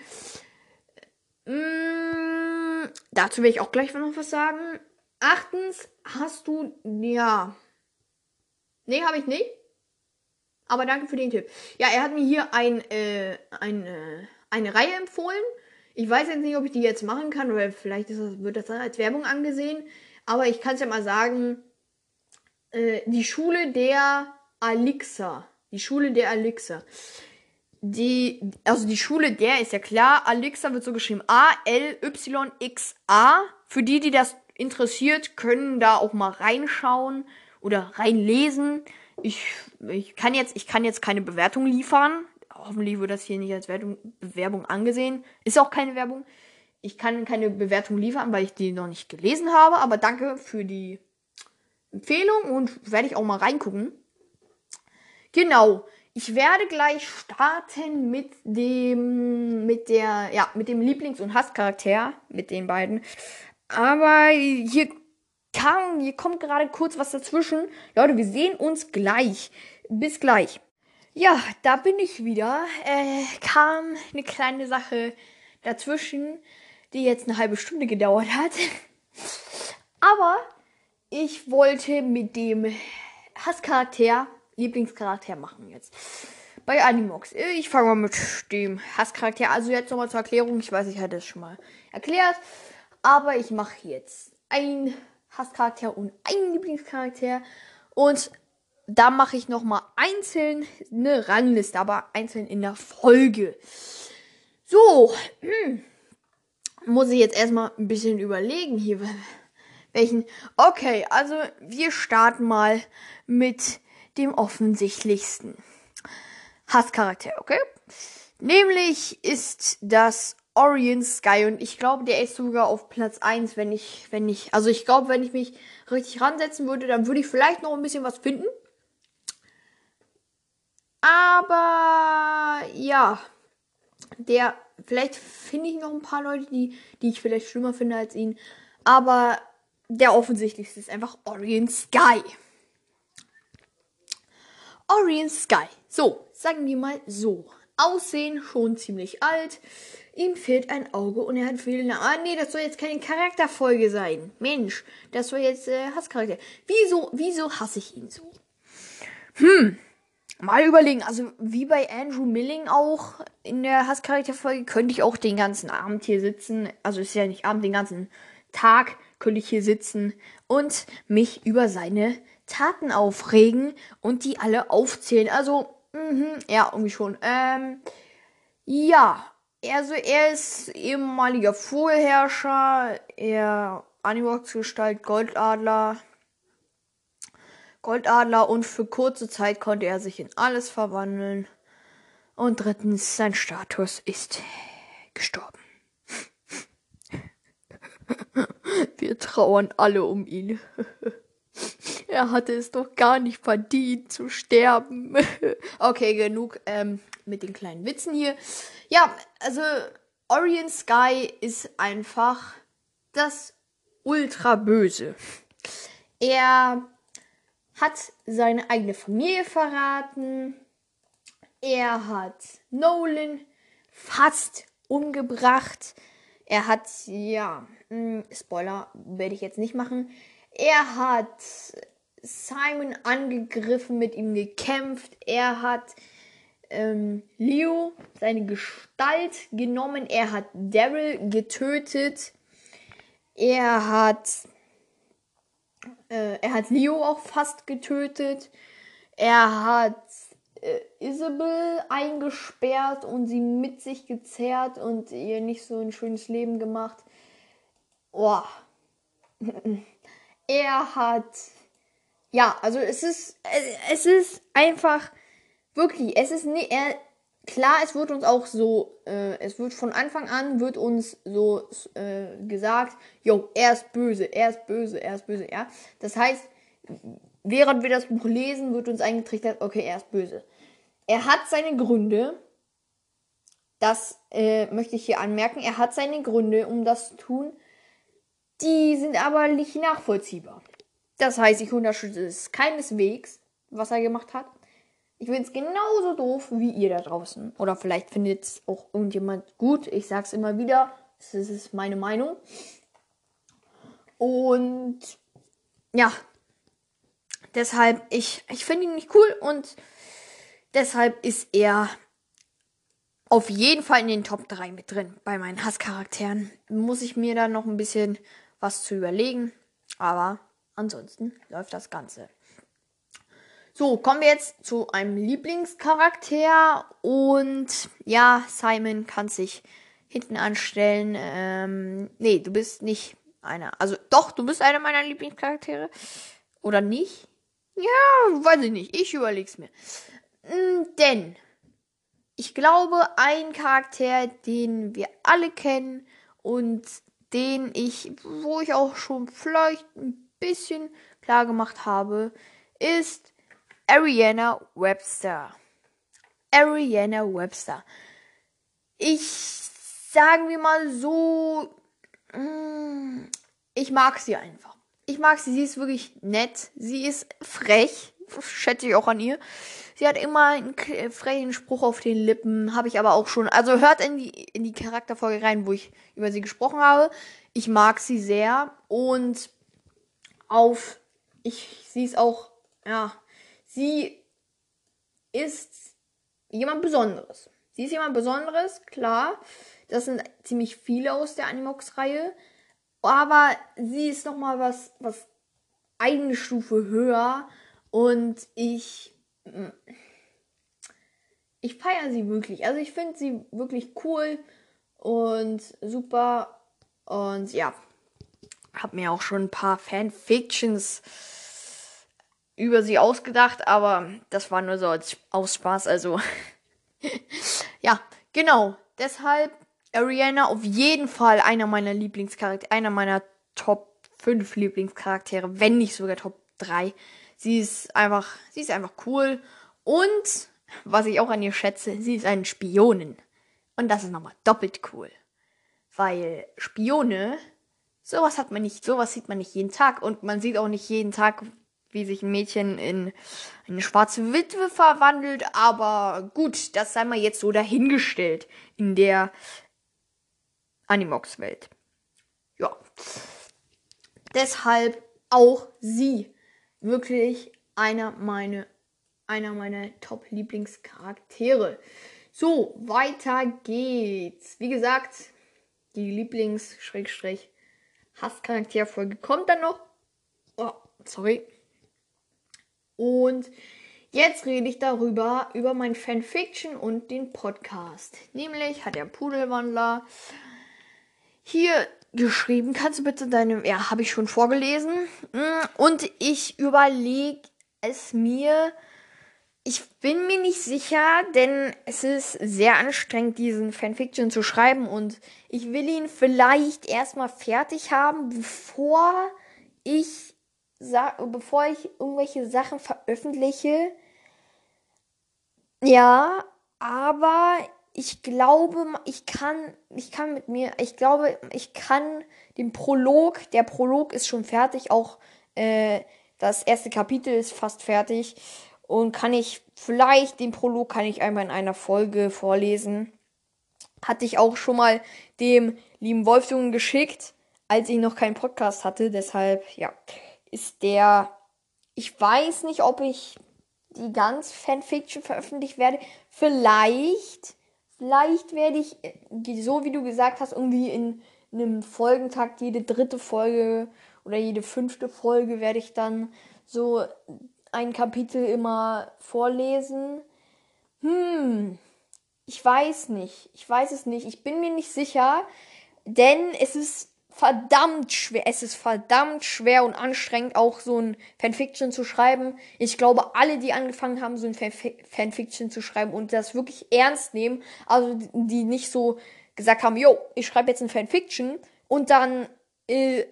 Mm, dazu will ich auch gleich noch was sagen. Achtens, hast du. Ja. Nee, habe ich nicht. Aber danke für den Tipp. Ja, er hat mir hier ein, äh, ein, äh, eine Reihe empfohlen. Ich weiß jetzt nicht, ob ich die jetzt machen kann, weil vielleicht das, wird das dann als Werbung angesehen. Aber ich kann es ja mal sagen. Äh, die Schule der Alixa. Die Schule der Alixa. Die, also die Schule der ist ja klar. Alixa wird so geschrieben. A-L-Y-X-A. Für die, die das interessiert, können da auch mal reinschauen oder reinlesen. Ich, ich, kann jetzt, ich kann jetzt keine Bewertung liefern. Hoffentlich wird das hier nicht als Wertung, Werbung angesehen. Ist auch keine Werbung. Ich kann keine Bewertung liefern, weil ich die noch nicht gelesen habe. Aber danke für die Empfehlung und werde ich auch mal reingucken. Genau. Ich werde gleich starten mit dem, mit der, ja, mit dem Lieblings- und Hasscharakter, mit den beiden. Aber hier kam, hier kommt gerade kurz was dazwischen. Leute, wir sehen uns gleich. Bis gleich. Ja, da bin ich wieder. Äh, kam eine kleine Sache dazwischen, die jetzt eine halbe Stunde gedauert hat. <laughs> Aber ich wollte mit dem Hasscharakter, Lieblingscharakter machen jetzt. Bei Animox. Ich fange mal mit dem Hasscharakter. Also jetzt nochmal zur Erklärung. Ich weiß, ich hatte es schon mal erklärt. Aber ich mache jetzt einen Hasscharakter und einen Lieblingscharakter. Und da mache ich nochmal einzeln eine Rangliste, aber einzeln in der Folge. So, hm, muss ich jetzt erstmal ein bisschen überlegen hier. Welchen? Okay, also wir starten mal mit dem offensichtlichsten Hasscharakter, okay? Nämlich ist das Orient Sky und ich glaube, der ist sogar auf Platz 1, wenn ich, wenn ich, also ich glaube, wenn ich mich richtig ransetzen würde, dann würde ich vielleicht noch ein bisschen was finden. Aber ja, der, vielleicht finde ich noch ein paar Leute, die, die ich vielleicht schlimmer finde als ihn. Aber der offensichtlichste ist einfach Orient Sky. Orient Sky. So, sagen wir mal so. Aussehen schon ziemlich alt. Ihm fehlt ein Auge und er hat fehlende. Ah, nee, das soll jetzt keine Charakterfolge sein. Mensch, das soll jetzt äh, Hasscharakter. Wieso, wieso hasse ich ihn so? Hm, mal überlegen. Also, wie bei Andrew Milling auch in der Hasscharakterfolge, könnte ich auch den ganzen Abend hier sitzen. Also, ist ja nicht Abend, den ganzen Tag könnte ich hier sitzen und mich über seine Taten aufregen und die alle aufzählen. Also, mh, ja, irgendwie schon. Ähm, ja, also er ist ehemaliger Vorherrscher, er Animox-Gestalt Goldadler. Goldadler und für kurze Zeit konnte er sich in alles verwandeln. Und drittens, sein Status ist gestorben. <laughs> Wir trauern alle um ihn. <laughs> Er hatte es doch gar nicht verdient zu sterben. <laughs> okay, genug ähm, mit den kleinen Witzen hier. Ja, also Orion Sky ist einfach das ultra böse. Er hat seine eigene Familie verraten. Er hat Nolan fast umgebracht. Er hat, ja, hm, Spoiler werde ich jetzt nicht machen. Er hat Simon angegriffen, mit ihm gekämpft. Er hat ähm, Leo seine Gestalt genommen. Er hat Daryl getötet. Er hat äh, er hat Leo auch fast getötet. Er hat äh, Isabel eingesperrt und sie mit sich gezerrt und ihr nicht so ein schönes Leben gemacht. Boah. <laughs> er hat. Ja, also es ist. Es ist einfach. Wirklich, es ist nicht. Er, klar, es wird uns auch so, äh, es wird von Anfang an, wird uns so äh, gesagt, jo, er ist böse, er ist böse, er ist böse, ja. Das heißt, während wir das Buch lesen, wird uns eingetrichtert, okay, er ist böse. Er hat seine Gründe, das äh, möchte ich hier anmerken, er hat seine Gründe, um das zu tun, die sind aber nicht nachvollziehbar. Das heißt, ich unterstütze es keineswegs, was er gemacht hat. Ich finde es genauso doof wie ihr da draußen. Oder vielleicht findet es auch irgendjemand gut. Ich sage es immer wieder. Das ist meine Meinung. Und ja, deshalb, ich, ich finde ihn nicht cool und deshalb ist er auf jeden Fall in den Top 3 mit drin bei meinen Hasscharakteren. Muss ich mir da noch ein bisschen was zu überlegen. Aber ansonsten läuft das Ganze. So, kommen wir jetzt zu einem Lieblingscharakter. Und ja, Simon kann sich hinten anstellen. Ähm, nee, du bist nicht einer. Also doch, du bist einer meiner Lieblingscharaktere. Oder nicht? Ja, weiß ich nicht. Ich überleg's mir. Hm, denn ich glaube, ein Charakter, den wir alle kennen und den ich, wo ich auch schon vielleicht ein bisschen klar gemacht habe, ist Ariana Webster. Ariana Webster. Ich sagen wir mal so, mm, ich mag sie einfach. Ich mag sie, sie ist wirklich nett. Sie ist frech, schätze ich auch an ihr. Sie hat immer einen frechen Spruch auf den Lippen, habe ich aber auch schon. Also hört in die, in die Charakterfolge rein, wo ich über sie gesprochen habe. Ich mag sie sehr und auf, ich, sie ist auch, ja, sie ist jemand Besonderes. Sie ist jemand Besonderes, klar. Das sind ziemlich viele aus der Animox-Reihe. Aber sie ist nochmal was, was eine Stufe höher. Und ich. Mm, ich feiere sie wirklich. Also ich finde sie wirklich cool und super. Und ja, habe mir auch schon ein paar Fanfictions über sie ausgedacht, aber das war nur so als Ausspaß, also <laughs> ja, genau. Deshalb Ariana auf jeden Fall einer meiner Lieblingscharaktere, einer meiner Top 5 Lieblingscharaktere, wenn nicht sogar Top 3. Sie ist einfach, sie ist einfach cool und was ich auch an ihr schätze, sie ist eine Spionin. Und das ist nochmal doppelt cool. Weil Spione, sowas hat man nicht, sowas sieht man nicht jeden Tag und man sieht auch nicht jeden Tag, wie sich ein Mädchen in eine schwarze Witwe verwandelt, aber gut, das sei mal jetzt so dahingestellt in der Animox-Welt. Ja. Deshalb auch sie wirklich einer meiner einer meiner Top-Lieblingscharaktere. So, weiter geht's. Wie gesagt, die Lieblings-Hasscharakterfolge kommt dann noch. Oh, sorry. Und jetzt rede ich darüber, über mein Fanfiction und den Podcast. Nämlich hat der Pudelwandler hier geschrieben, kannst du bitte deine, ja, habe ich schon vorgelesen. Mm, und ich überlege es mir ich bin mir nicht sicher, denn es ist sehr anstrengend, diesen Fanfiction zu schreiben und ich will ihn vielleicht erstmal fertig haben, bevor ich bevor ich irgendwelche Sachen veröffentliche. Ja, aber ich glaube, ich kann, ich kann mit mir, ich glaube, ich kann den Prolog, der Prolog ist schon fertig, auch äh, das erste Kapitel ist fast fertig und kann ich vielleicht den Prolog kann ich einmal in einer Folge vorlesen. Hatte ich auch schon mal dem lieben Wolfsjungen geschickt, als ich noch keinen Podcast hatte. Deshalb, ja, ist der. Ich weiß nicht, ob ich die ganz Fanfiction veröffentlicht werde. Vielleicht, vielleicht werde ich, so wie du gesagt hast, irgendwie in einem Folgentakt jede dritte Folge oder jede fünfte Folge werde ich dann so ein Kapitel immer vorlesen? Hm, ich weiß nicht. Ich weiß es nicht. Ich bin mir nicht sicher, denn es ist verdammt schwer. Es ist verdammt schwer und anstrengend, auch so ein Fanfiction zu schreiben. Ich glaube, alle, die angefangen haben, so ein Fanfiction zu schreiben und das wirklich ernst nehmen, also die nicht so gesagt haben, yo, ich schreibe jetzt ein Fanfiction und dann äh,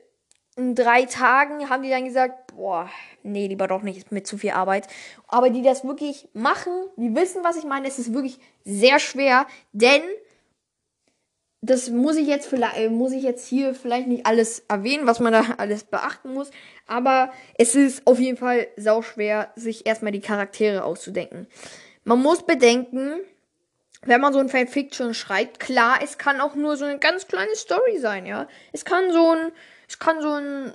in drei Tagen haben die dann gesagt, boah, nee, lieber doch nicht, mit zu viel Arbeit. Aber die das wirklich machen, die wissen, was ich meine, es ist wirklich sehr schwer, denn das muss ich jetzt vielleicht, äh, muss ich jetzt hier vielleicht nicht alles erwähnen, was man da <laughs> alles beachten muss, aber es ist auf jeden Fall sau schwer, sich erstmal die Charaktere auszudenken. Man muss bedenken, wenn man so ein Fanfiction schreibt, klar, es kann auch nur so eine ganz kleine Story sein, ja. Es kann so ein, es kann so ein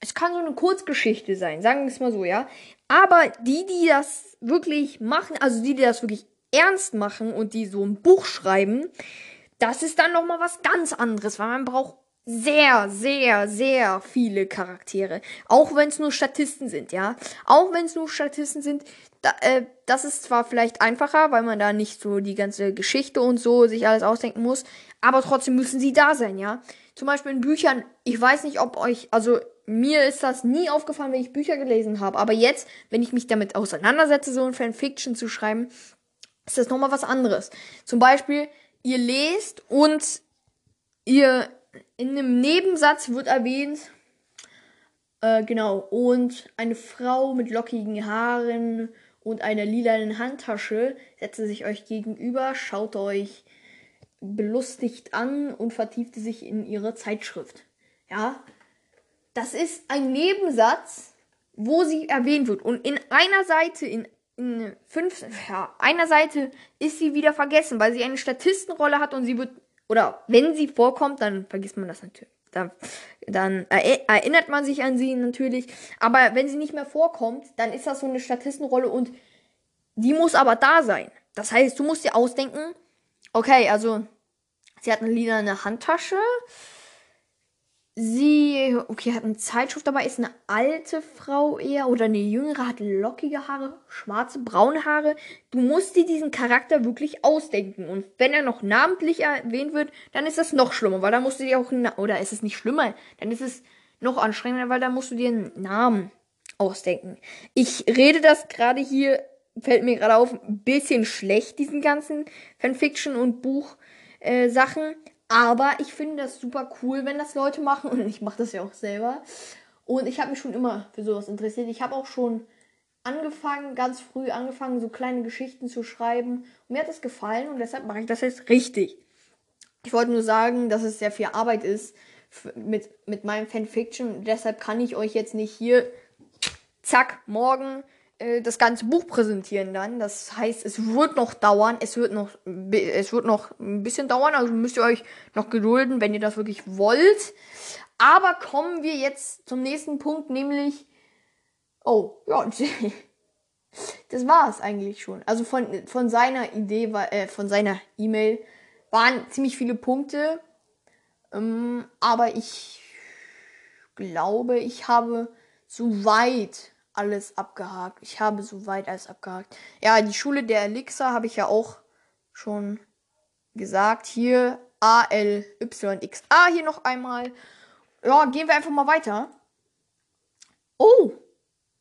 es kann so eine Kurzgeschichte sein, sagen wir es mal so, ja. Aber die, die das wirklich machen, also die, die das wirklich ernst machen und die so ein Buch schreiben, das ist dann nochmal was ganz anderes, weil man braucht sehr, sehr, sehr viele Charaktere. Auch wenn es nur Statisten sind, ja. Auch wenn es nur Statisten sind, da, äh, das ist zwar vielleicht einfacher, weil man da nicht so die ganze Geschichte und so sich alles ausdenken muss, aber trotzdem müssen sie da sein, ja. Zum Beispiel in Büchern, ich weiß nicht, ob euch, also mir ist das nie aufgefallen, wenn ich Bücher gelesen habe. Aber jetzt, wenn ich mich damit auseinandersetze, so ein Fanfiction zu schreiben, ist das nochmal was anderes. Zum Beispiel, ihr lest und ihr in einem Nebensatz wird erwähnt, äh, genau, und eine Frau mit lockigen Haaren und einer lilanen Handtasche setzte sich euch gegenüber, schaut euch belustigt an und vertiefte sich in ihre Zeitschrift. Ja, das ist ein Nebensatz, wo sie erwähnt wird. Und in einer Seite, in, in fünf, ja, einer Seite ist sie wieder vergessen, weil sie eine Statistenrolle hat und sie wird, oder wenn sie vorkommt, dann vergisst man das natürlich. Dann, dann erinnert man sich an sie natürlich. Aber wenn sie nicht mehr vorkommt, dann ist das so eine Statistenrolle und die muss aber da sein. Das heißt, du musst dir ausdenken, okay, also sie hat eine lila Handtasche, Sie, okay, hat eine Zeitschrift dabei, ist eine alte Frau eher oder eine jüngere, hat lockige Haare, schwarze, braune Haare. Du musst dir diesen Charakter wirklich ausdenken. Und wenn er noch namentlich erwähnt wird, dann ist das noch schlimmer, weil da musst du dir auch, oder ist es nicht schlimmer, dann ist es noch anstrengender, weil da musst du dir einen Namen ausdenken. Ich rede das gerade hier, fällt mir gerade auf, ein bisschen schlecht, diesen ganzen Fanfiction und Buch äh, Sachen. Aber ich finde das super cool, wenn das Leute machen. <laughs> Und ich mache das ja auch selber. Und ich habe mich schon immer für sowas interessiert. Ich habe auch schon angefangen, ganz früh angefangen, so kleine Geschichten zu schreiben. Und mir hat das gefallen und deshalb mache ich das jetzt richtig. Ich wollte nur sagen, dass es sehr viel Arbeit ist mit, mit meinem Fanfiction. Deshalb kann ich euch jetzt nicht hier, zack, morgen äh, das ganze Buch präsentieren dann. Das heißt, es wird noch dauern, es wird noch, es wird noch ein bisschen dauern, also müsst ihr euch noch gedulden, wenn ihr das wirklich wollt. Aber kommen wir jetzt zum nächsten Punkt, nämlich, oh, ja, <laughs> das war es eigentlich schon. Also von, von seiner Idee, äh, von seiner E-Mail waren ziemlich viele Punkte, ähm, aber ich glaube, ich habe soweit alles abgehakt. Ich habe soweit alles abgehakt. Ja, die Schule der Elixir habe ich ja auch schon gesagt. Hier A, L, Y, X, A. Hier noch einmal. Ja, gehen wir einfach mal weiter. Oh,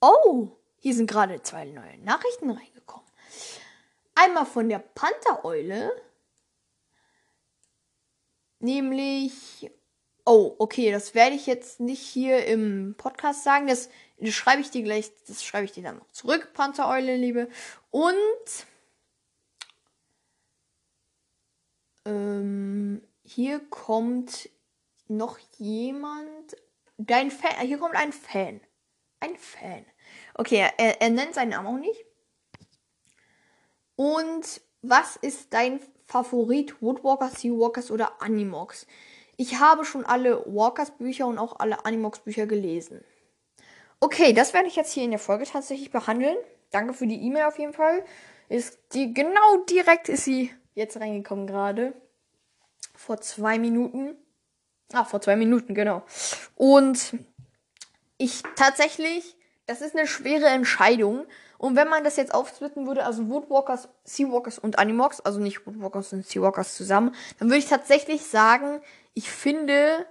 oh, Hier sind gerade zwei neue Nachrichten reingekommen. Einmal von der Panthereule. Nämlich. Oh, okay, das werde ich jetzt nicht hier im Podcast sagen. Das, das schreibe ich dir gleich, das schreibe ich dir dann noch zurück, Panthereule, Liebe. Und ähm, hier kommt noch jemand. Dein Fan. Hier kommt ein Fan. Ein Fan. Okay, er, er nennt seinen Namen auch nicht. Und was ist dein Favorit? Woodwalker, Seawalkers oder Animox? Ich habe schon alle Walkers Bücher und auch alle Animox Bücher gelesen. Okay, das werde ich jetzt hier in der Folge tatsächlich behandeln. Danke für die E-Mail auf jeden Fall. Ist die genau direkt ist sie jetzt reingekommen gerade. Vor zwei Minuten. Ah, vor zwei Minuten, genau. Und ich tatsächlich, das ist eine schwere Entscheidung. Und wenn man das jetzt aufsplitten würde, also Woodwalkers, Seawalkers und Animox, also nicht Woodwalkers und Seawalkers zusammen, dann würde ich tatsächlich sagen, ich finde,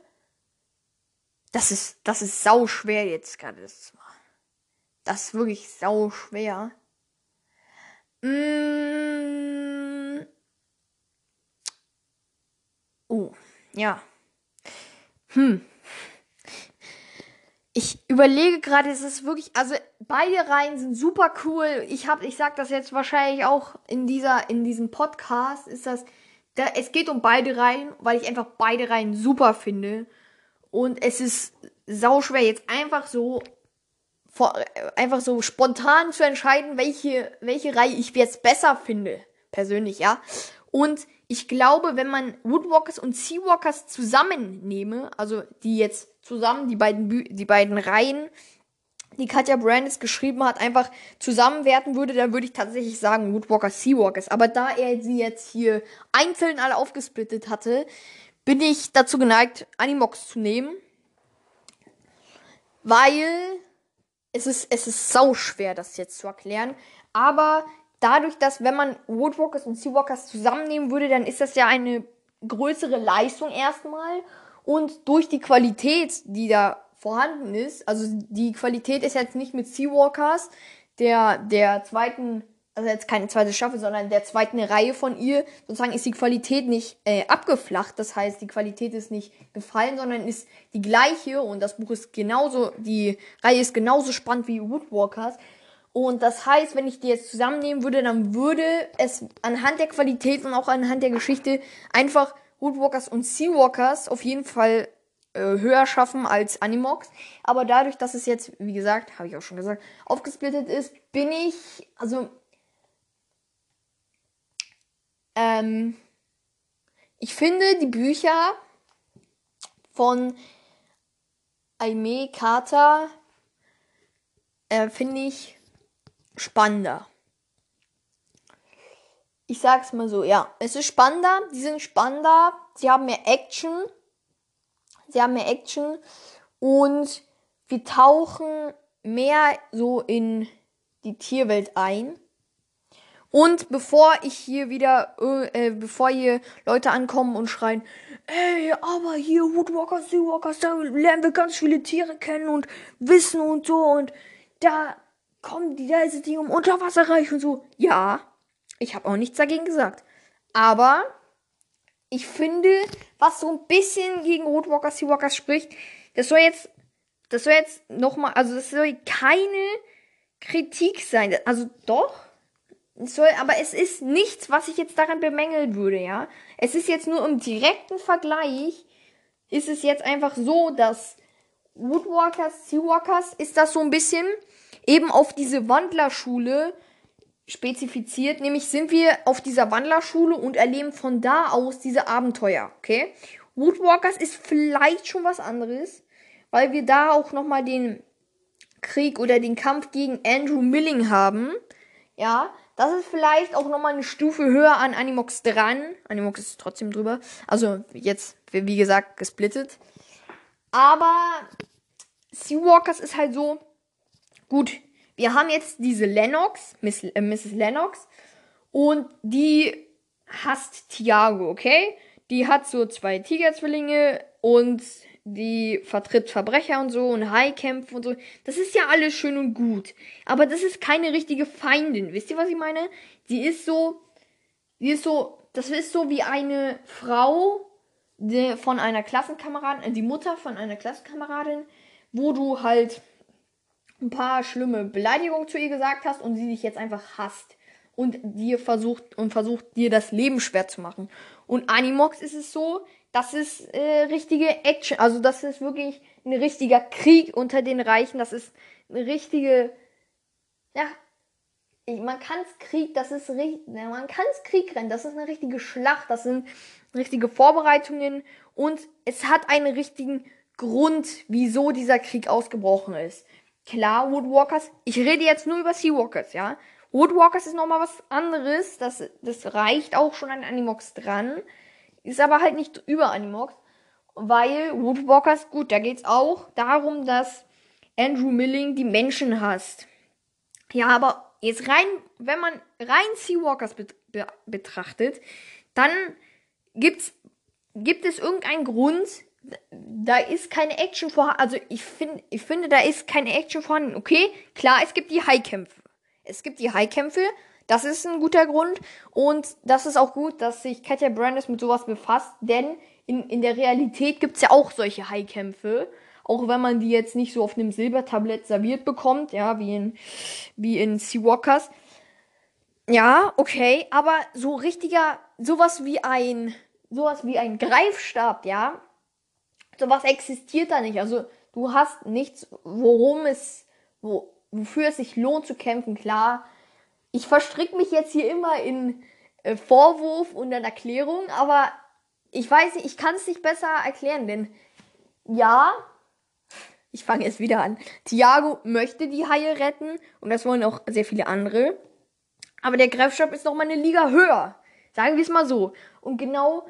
das ist, das ist sau schwer jetzt gerade. Das, das ist wirklich sau schwer. Mm. Oh, ja. Hm. Ich überlege gerade, es ist wirklich, also beide Reihen sind super cool. Ich habe, ich sag das jetzt wahrscheinlich auch in dieser, in diesem Podcast, ist das, da, es geht um beide Reihen, weil ich einfach beide Reihen super finde. Und es ist sau schwer, jetzt einfach so vor, einfach so spontan zu entscheiden, welche, welche Reihe ich jetzt besser finde. Persönlich, ja. Und ich glaube, wenn man Woodwalkers und Seawalkers zusammennehme, also die jetzt zusammen, die beiden, die beiden Reihen, die Katja Brandis geschrieben hat, einfach zusammenwerten würde, dann würde ich tatsächlich sagen Woodwalkers, Seawalkers. Aber da er sie jetzt hier einzeln alle aufgesplittet hatte, bin ich dazu geneigt, Animox zu nehmen. Weil es ist, es ist sau schwer, das jetzt zu erklären. Aber dadurch, dass wenn man Woodwalkers und Seawalkers zusammennehmen würde, dann ist das ja eine größere Leistung erstmal. Und durch die Qualität, die da vorhanden ist, also die Qualität ist jetzt nicht mit Seawalkers, der, der zweiten also jetzt keine zweite Staffel, sondern der zweiten Reihe von ihr, sozusagen ist die Qualität nicht äh, abgeflacht. Das heißt, die Qualität ist nicht gefallen, sondern ist die gleiche und das Buch ist genauso, die Reihe ist genauso spannend wie Woodwalkers. Und das heißt, wenn ich die jetzt zusammennehmen würde, dann würde es anhand der Qualität und auch anhand der Geschichte einfach Woodwalkers und Seawalkers auf jeden Fall äh, höher schaffen als Animox. Aber dadurch, dass es jetzt, wie gesagt, habe ich auch schon gesagt, aufgesplittet ist, bin ich, also ähm, ich finde die Bücher von Aime Carter äh, finde ich spannender. Ich sag's mal so, ja, es ist spannender, die sind spannender, sie haben mehr Action, sie haben mehr Action und wir tauchen mehr so in die Tierwelt ein. Und bevor ich hier wieder, äh, bevor hier Leute ankommen und schreien, ey, aber hier Woodwalkers, Seawalkers, da lernen wir ganz viele Tiere kennen und wissen und so und da kommen die, da ist das Ding um Unterwasserreich und so. Ja, ich habe auch nichts dagegen gesagt. Aber ich finde, was so ein bisschen gegen Woodwalkers, Seawalkers spricht, das soll jetzt, das soll jetzt nochmal, also das soll keine Kritik sein. Also doch, soll, aber es ist nichts, was ich jetzt daran bemängeln würde, ja. Es ist jetzt nur im direkten Vergleich, ist es jetzt einfach so, dass Woodwalkers, Seawalkers, ist das so ein bisschen eben auf diese Wandlerschule spezifiziert. Nämlich sind wir auf dieser Wandlerschule und erleben von da aus diese Abenteuer, okay? Woodwalkers ist vielleicht schon was anderes, weil wir da auch nochmal den Krieg oder den Kampf gegen Andrew Milling haben, ja. Das ist vielleicht auch nochmal eine Stufe höher an Animox dran. Animox ist trotzdem drüber. Also jetzt, wie gesagt, gesplittet. Aber Seawalkers ist halt so. Gut, wir haben jetzt diese Lennox, Miss, äh, Mrs. Lennox. Und die hasst Tiago, okay? Die hat so zwei Tigerzwillinge und die vertritt Verbrecher und so und Highkämpfe und so. Das ist ja alles schön und gut. Aber das ist keine richtige Feindin. Wisst ihr, was ich meine? Die ist so, die ist so, das ist so wie eine Frau die, von einer Klassenkameradin, äh, die Mutter von einer Klassenkameradin, wo du halt ein paar schlimme Beleidigungen zu ihr gesagt hast und sie dich jetzt einfach hasst und dir versucht und versucht dir das Leben schwer zu machen. Und Animox ist es so, das ist äh, richtige Action. Also das ist wirklich ein richtiger Krieg unter den Reichen. Das ist eine richtige, ja, ich, man kann es Krieg, das ist richtig, man kann es Krieg rennen. Das ist eine richtige Schlacht. Das sind richtige Vorbereitungen und es hat einen richtigen Grund, wieso dieser Krieg ausgebrochen ist. Klar, Woodwalkers. Ich rede jetzt nur über Seawalkers, ja. Woodwalkers ist nochmal was anderes. Das, das reicht auch schon an Animox dran. Ist aber halt nicht über Animox, weil Woodwalkers, gut, da geht's auch darum, dass Andrew Milling die Menschen hasst. Ja, aber jetzt rein, wenn man rein Seawalkers bet be betrachtet, dann gibt's, gibt es irgendeinen Grund, da ist keine Action vorhanden. Also ich finde, ich finde, da ist keine Action vorhanden. Okay, klar, es gibt die Highkämpfe. Es gibt die Highkämpfe, das ist ein guter Grund. Und das ist auch gut, dass sich Katja Brandis mit sowas befasst, denn in, in der Realität gibt's ja auch solche Highkämpfe. Auch wenn man die jetzt nicht so auf einem Silbertablett serviert bekommt, ja, wie in, wie in Seawalkers. Ja, okay, aber so richtiger, sowas wie ein, sowas wie ein Greifstab, ja, sowas existiert da nicht. Also du hast nichts, worum es, wo, wofür es sich lohnt zu kämpfen, klar ich verstricke mich jetzt hier immer in äh, Vorwurf und in Erklärung, aber ich weiß nicht, ich kann es nicht besser erklären, denn ja, ich fange jetzt wieder an. Thiago möchte die Haie retten und das wollen auch sehr viele andere. Aber der Greifstab ist noch mal eine Liga höher. Sagen wir es mal so. Und genau,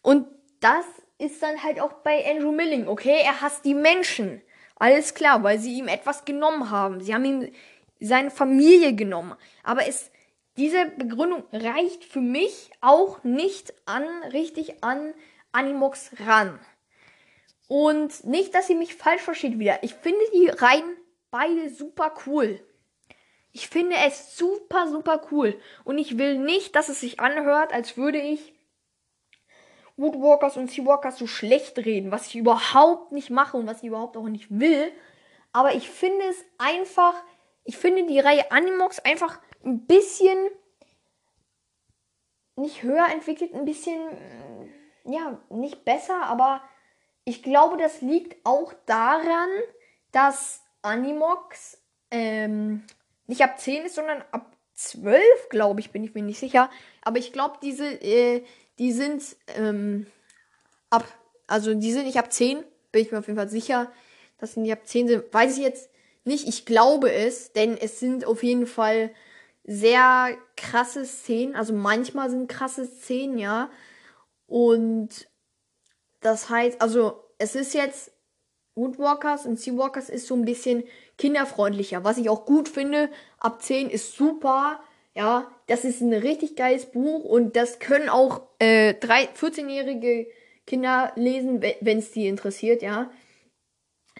und das ist dann halt auch bei Andrew Milling, okay? Er hasst die Menschen. Alles klar, weil sie ihm etwas genommen haben. Sie haben ihm seine Familie genommen. Aber es, diese Begründung reicht für mich auch nicht an, richtig an Animox ran. Und nicht, dass ihr mich falsch versteht wieder. Ich finde die Reihen beide super cool. Ich finde es super, super cool. Und ich will nicht, dass es sich anhört, als würde ich Woodwalkers und Seawalkers so schlecht reden, was ich überhaupt nicht mache und was ich überhaupt auch nicht will. Aber ich finde es einfach ich finde die Reihe Animox einfach ein bisschen nicht höher entwickelt, ein bisschen, mm, ja, nicht besser, aber ich glaube, das liegt auch daran, dass Animox ähm, nicht ab 10 ist, sondern ab 12, glaube ich, bin ich mir nicht sicher. Aber ich glaube, diese, äh, die sind ähm, ab, also die sind nicht ab 10, bin ich mir auf jeden Fall sicher, dass sie nicht ab 10 sind. Weiß ich jetzt nicht, ich glaube es, denn es sind auf jeden Fall sehr krasse Szenen. Also manchmal sind krasse Szenen, ja. Und das heißt, also es ist jetzt Woodwalkers und Seawalkers ist so ein bisschen kinderfreundlicher, was ich auch gut finde. Ab 10 ist super. Ja, das ist ein richtig geiles Buch und das können auch äh, 14-jährige Kinder lesen, wenn es die interessiert, ja.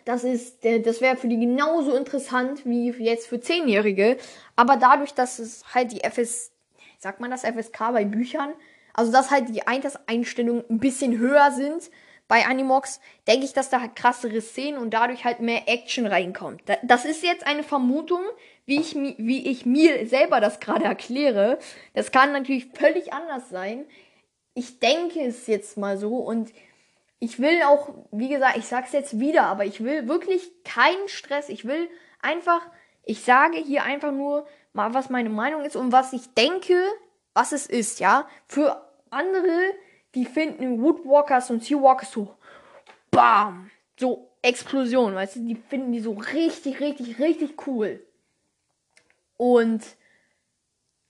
Das ist, das wäre für die genauso interessant wie jetzt für Zehnjährige. Aber dadurch, dass es halt die FS, sagt man das FSK bei Büchern, also dass halt die Alterseinstellungen ein bisschen höher sind bei Animox, denke ich, dass da halt krassere Szenen und dadurch halt mehr Action reinkommt. Das ist jetzt eine Vermutung, wie ich, wie ich mir selber das gerade erkläre. Das kann natürlich völlig anders sein. Ich denke es jetzt mal so und ich will auch, wie gesagt, ich sag's jetzt wieder, aber ich will wirklich keinen Stress. Ich will einfach, ich sage hier einfach nur mal, was meine Meinung ist und was ich denke, was es ist, ja. Für andere, die finden Woodwalkers und Seawalkers so, bam, so Explosion, weißt du, die finden die so richtig, richtig, richtig cool. Und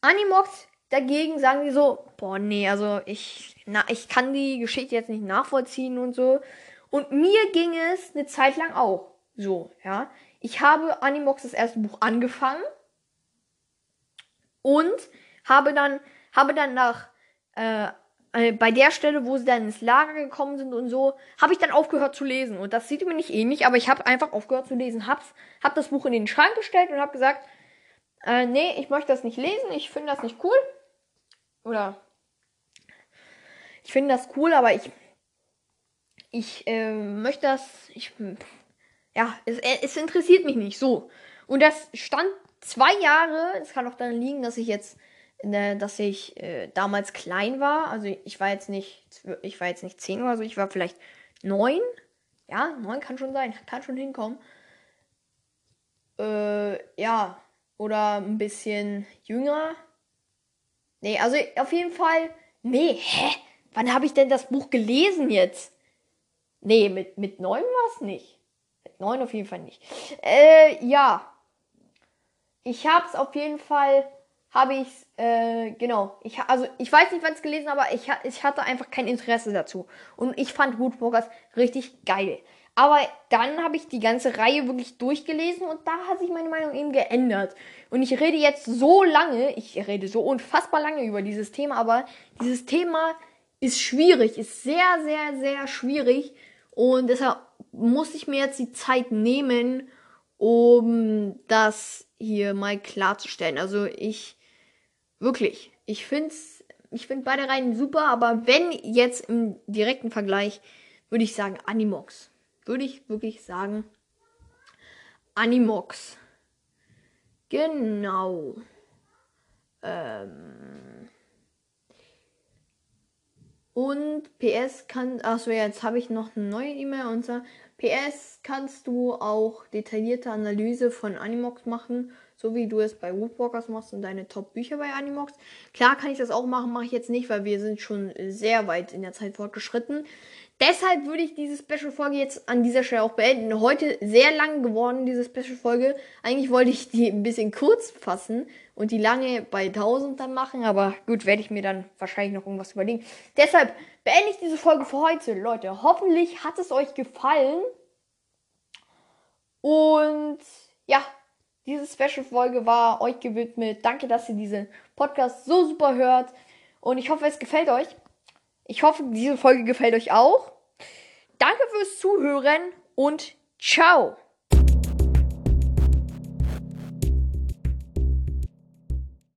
Animox dagegen sagen die so, boah, nee, also ich, na, ich kann die Geschichte jetzt nicht nachvollziehen und so. Und mir ging es eine Zeit lang auch so, ja. Ich habe Animox das erste Buch angefangen und habe dann, habe dann nach, äh, äh, bei der Stelle, wo sie dann ins Lager gekommen sind und so, habe ich dann aufgehört zu lesen. Und das sieht mir nicht ähnlich, aber ich habe einfach aufgehört zu lesen. Hab's, hab das Buch in den Schrank gestellt und habe gesagt, äh, nee, ich möchte das nicht lesen, ich finde das nicht cool. Oder ich finde das cool, aber ich ich äh, möchte das, ich, ja, es, äh, es interessiert mich nicht so. Und das stand zwei Jahre, es kann auch daran liegen, dass ich jetzt dass ich äh, damals klein war. Also ich war jetzt nicht, ich war jetzt nicht zehn oder so, ich war vielleicht neun. Ja, neun kann schon sein, kann schon hinkommen. Äh, ja, oder ein bisschen jünger. Nee, also auf jeden Fall. Nee, hä? Wann habe ich denn das Buch gelesen jetzt? Nee, mit, mit neun war es nicht. Mit neun auf jeden Fall nicht. Äh, ja. Ich hab's auf jeden Fall habe ich äh, genau. Ich, also ich weiß nicht, wann es gelesen, aber ich, ich hatte einfach kein Interesse dazu. Und ich fand Woodwalkers richtig geil. Aber dann habe ich die ganze Reihe wirklich durchgelesen und da hat sich meine Meinung eben geändert. Und ich rede jetzt so lange, ich rede so unfassbar lange über dieses Thema, aber dieses Thema ist schwierig, ist sehr, sehr, sehr schwierig. Und deshalb muss ich mir jetzt die Zeit nehmen, um das hier mal klarzustellen. Also ich Wirklich. Ich finde ich find beide Reihen super, aber wenn jetzt im direkten Vergleich, würde ich sagen Animox. Würde ich wirklich sagen Animox. Genau. Ähm. Und PS kann, achso, jetzt habe ich noch eine neue E-Mail und zwar PS kannst du auch detaillierte Analyse von Animox machen so wie du es bei Woodwalkers machst und deine Top-Bücher bei Animox. Klar kann ich das auch machen, mache ich jetzt nicht, weil wir sind schon sehr weit in der Zeit fortgeschritten. Deshalb würde ich diese Special-Folge jetzt an dieser Stelle auch beenden. Heute sehr lang geworden, diese Special-Folge. Eigentlich wollte ich die ein bisschen kurz fassen und die lange bei 1000 dann machen, aber gut, werde ich mir dann wahrscheinlich noch irgendwas überlegen. Deshalb beende ich diese Folge für heute, Leute. Hoffentlich hat es euch gefallen. Und ja, diese Special-Folge war euch gewidmet. Danke, dass ihr diesen Podcast so super hört. Und ich hoffe, es gefällt euch. Ich hoffe, diese Folge gefällt euch auch. Danke fürs Zuhören und ciao.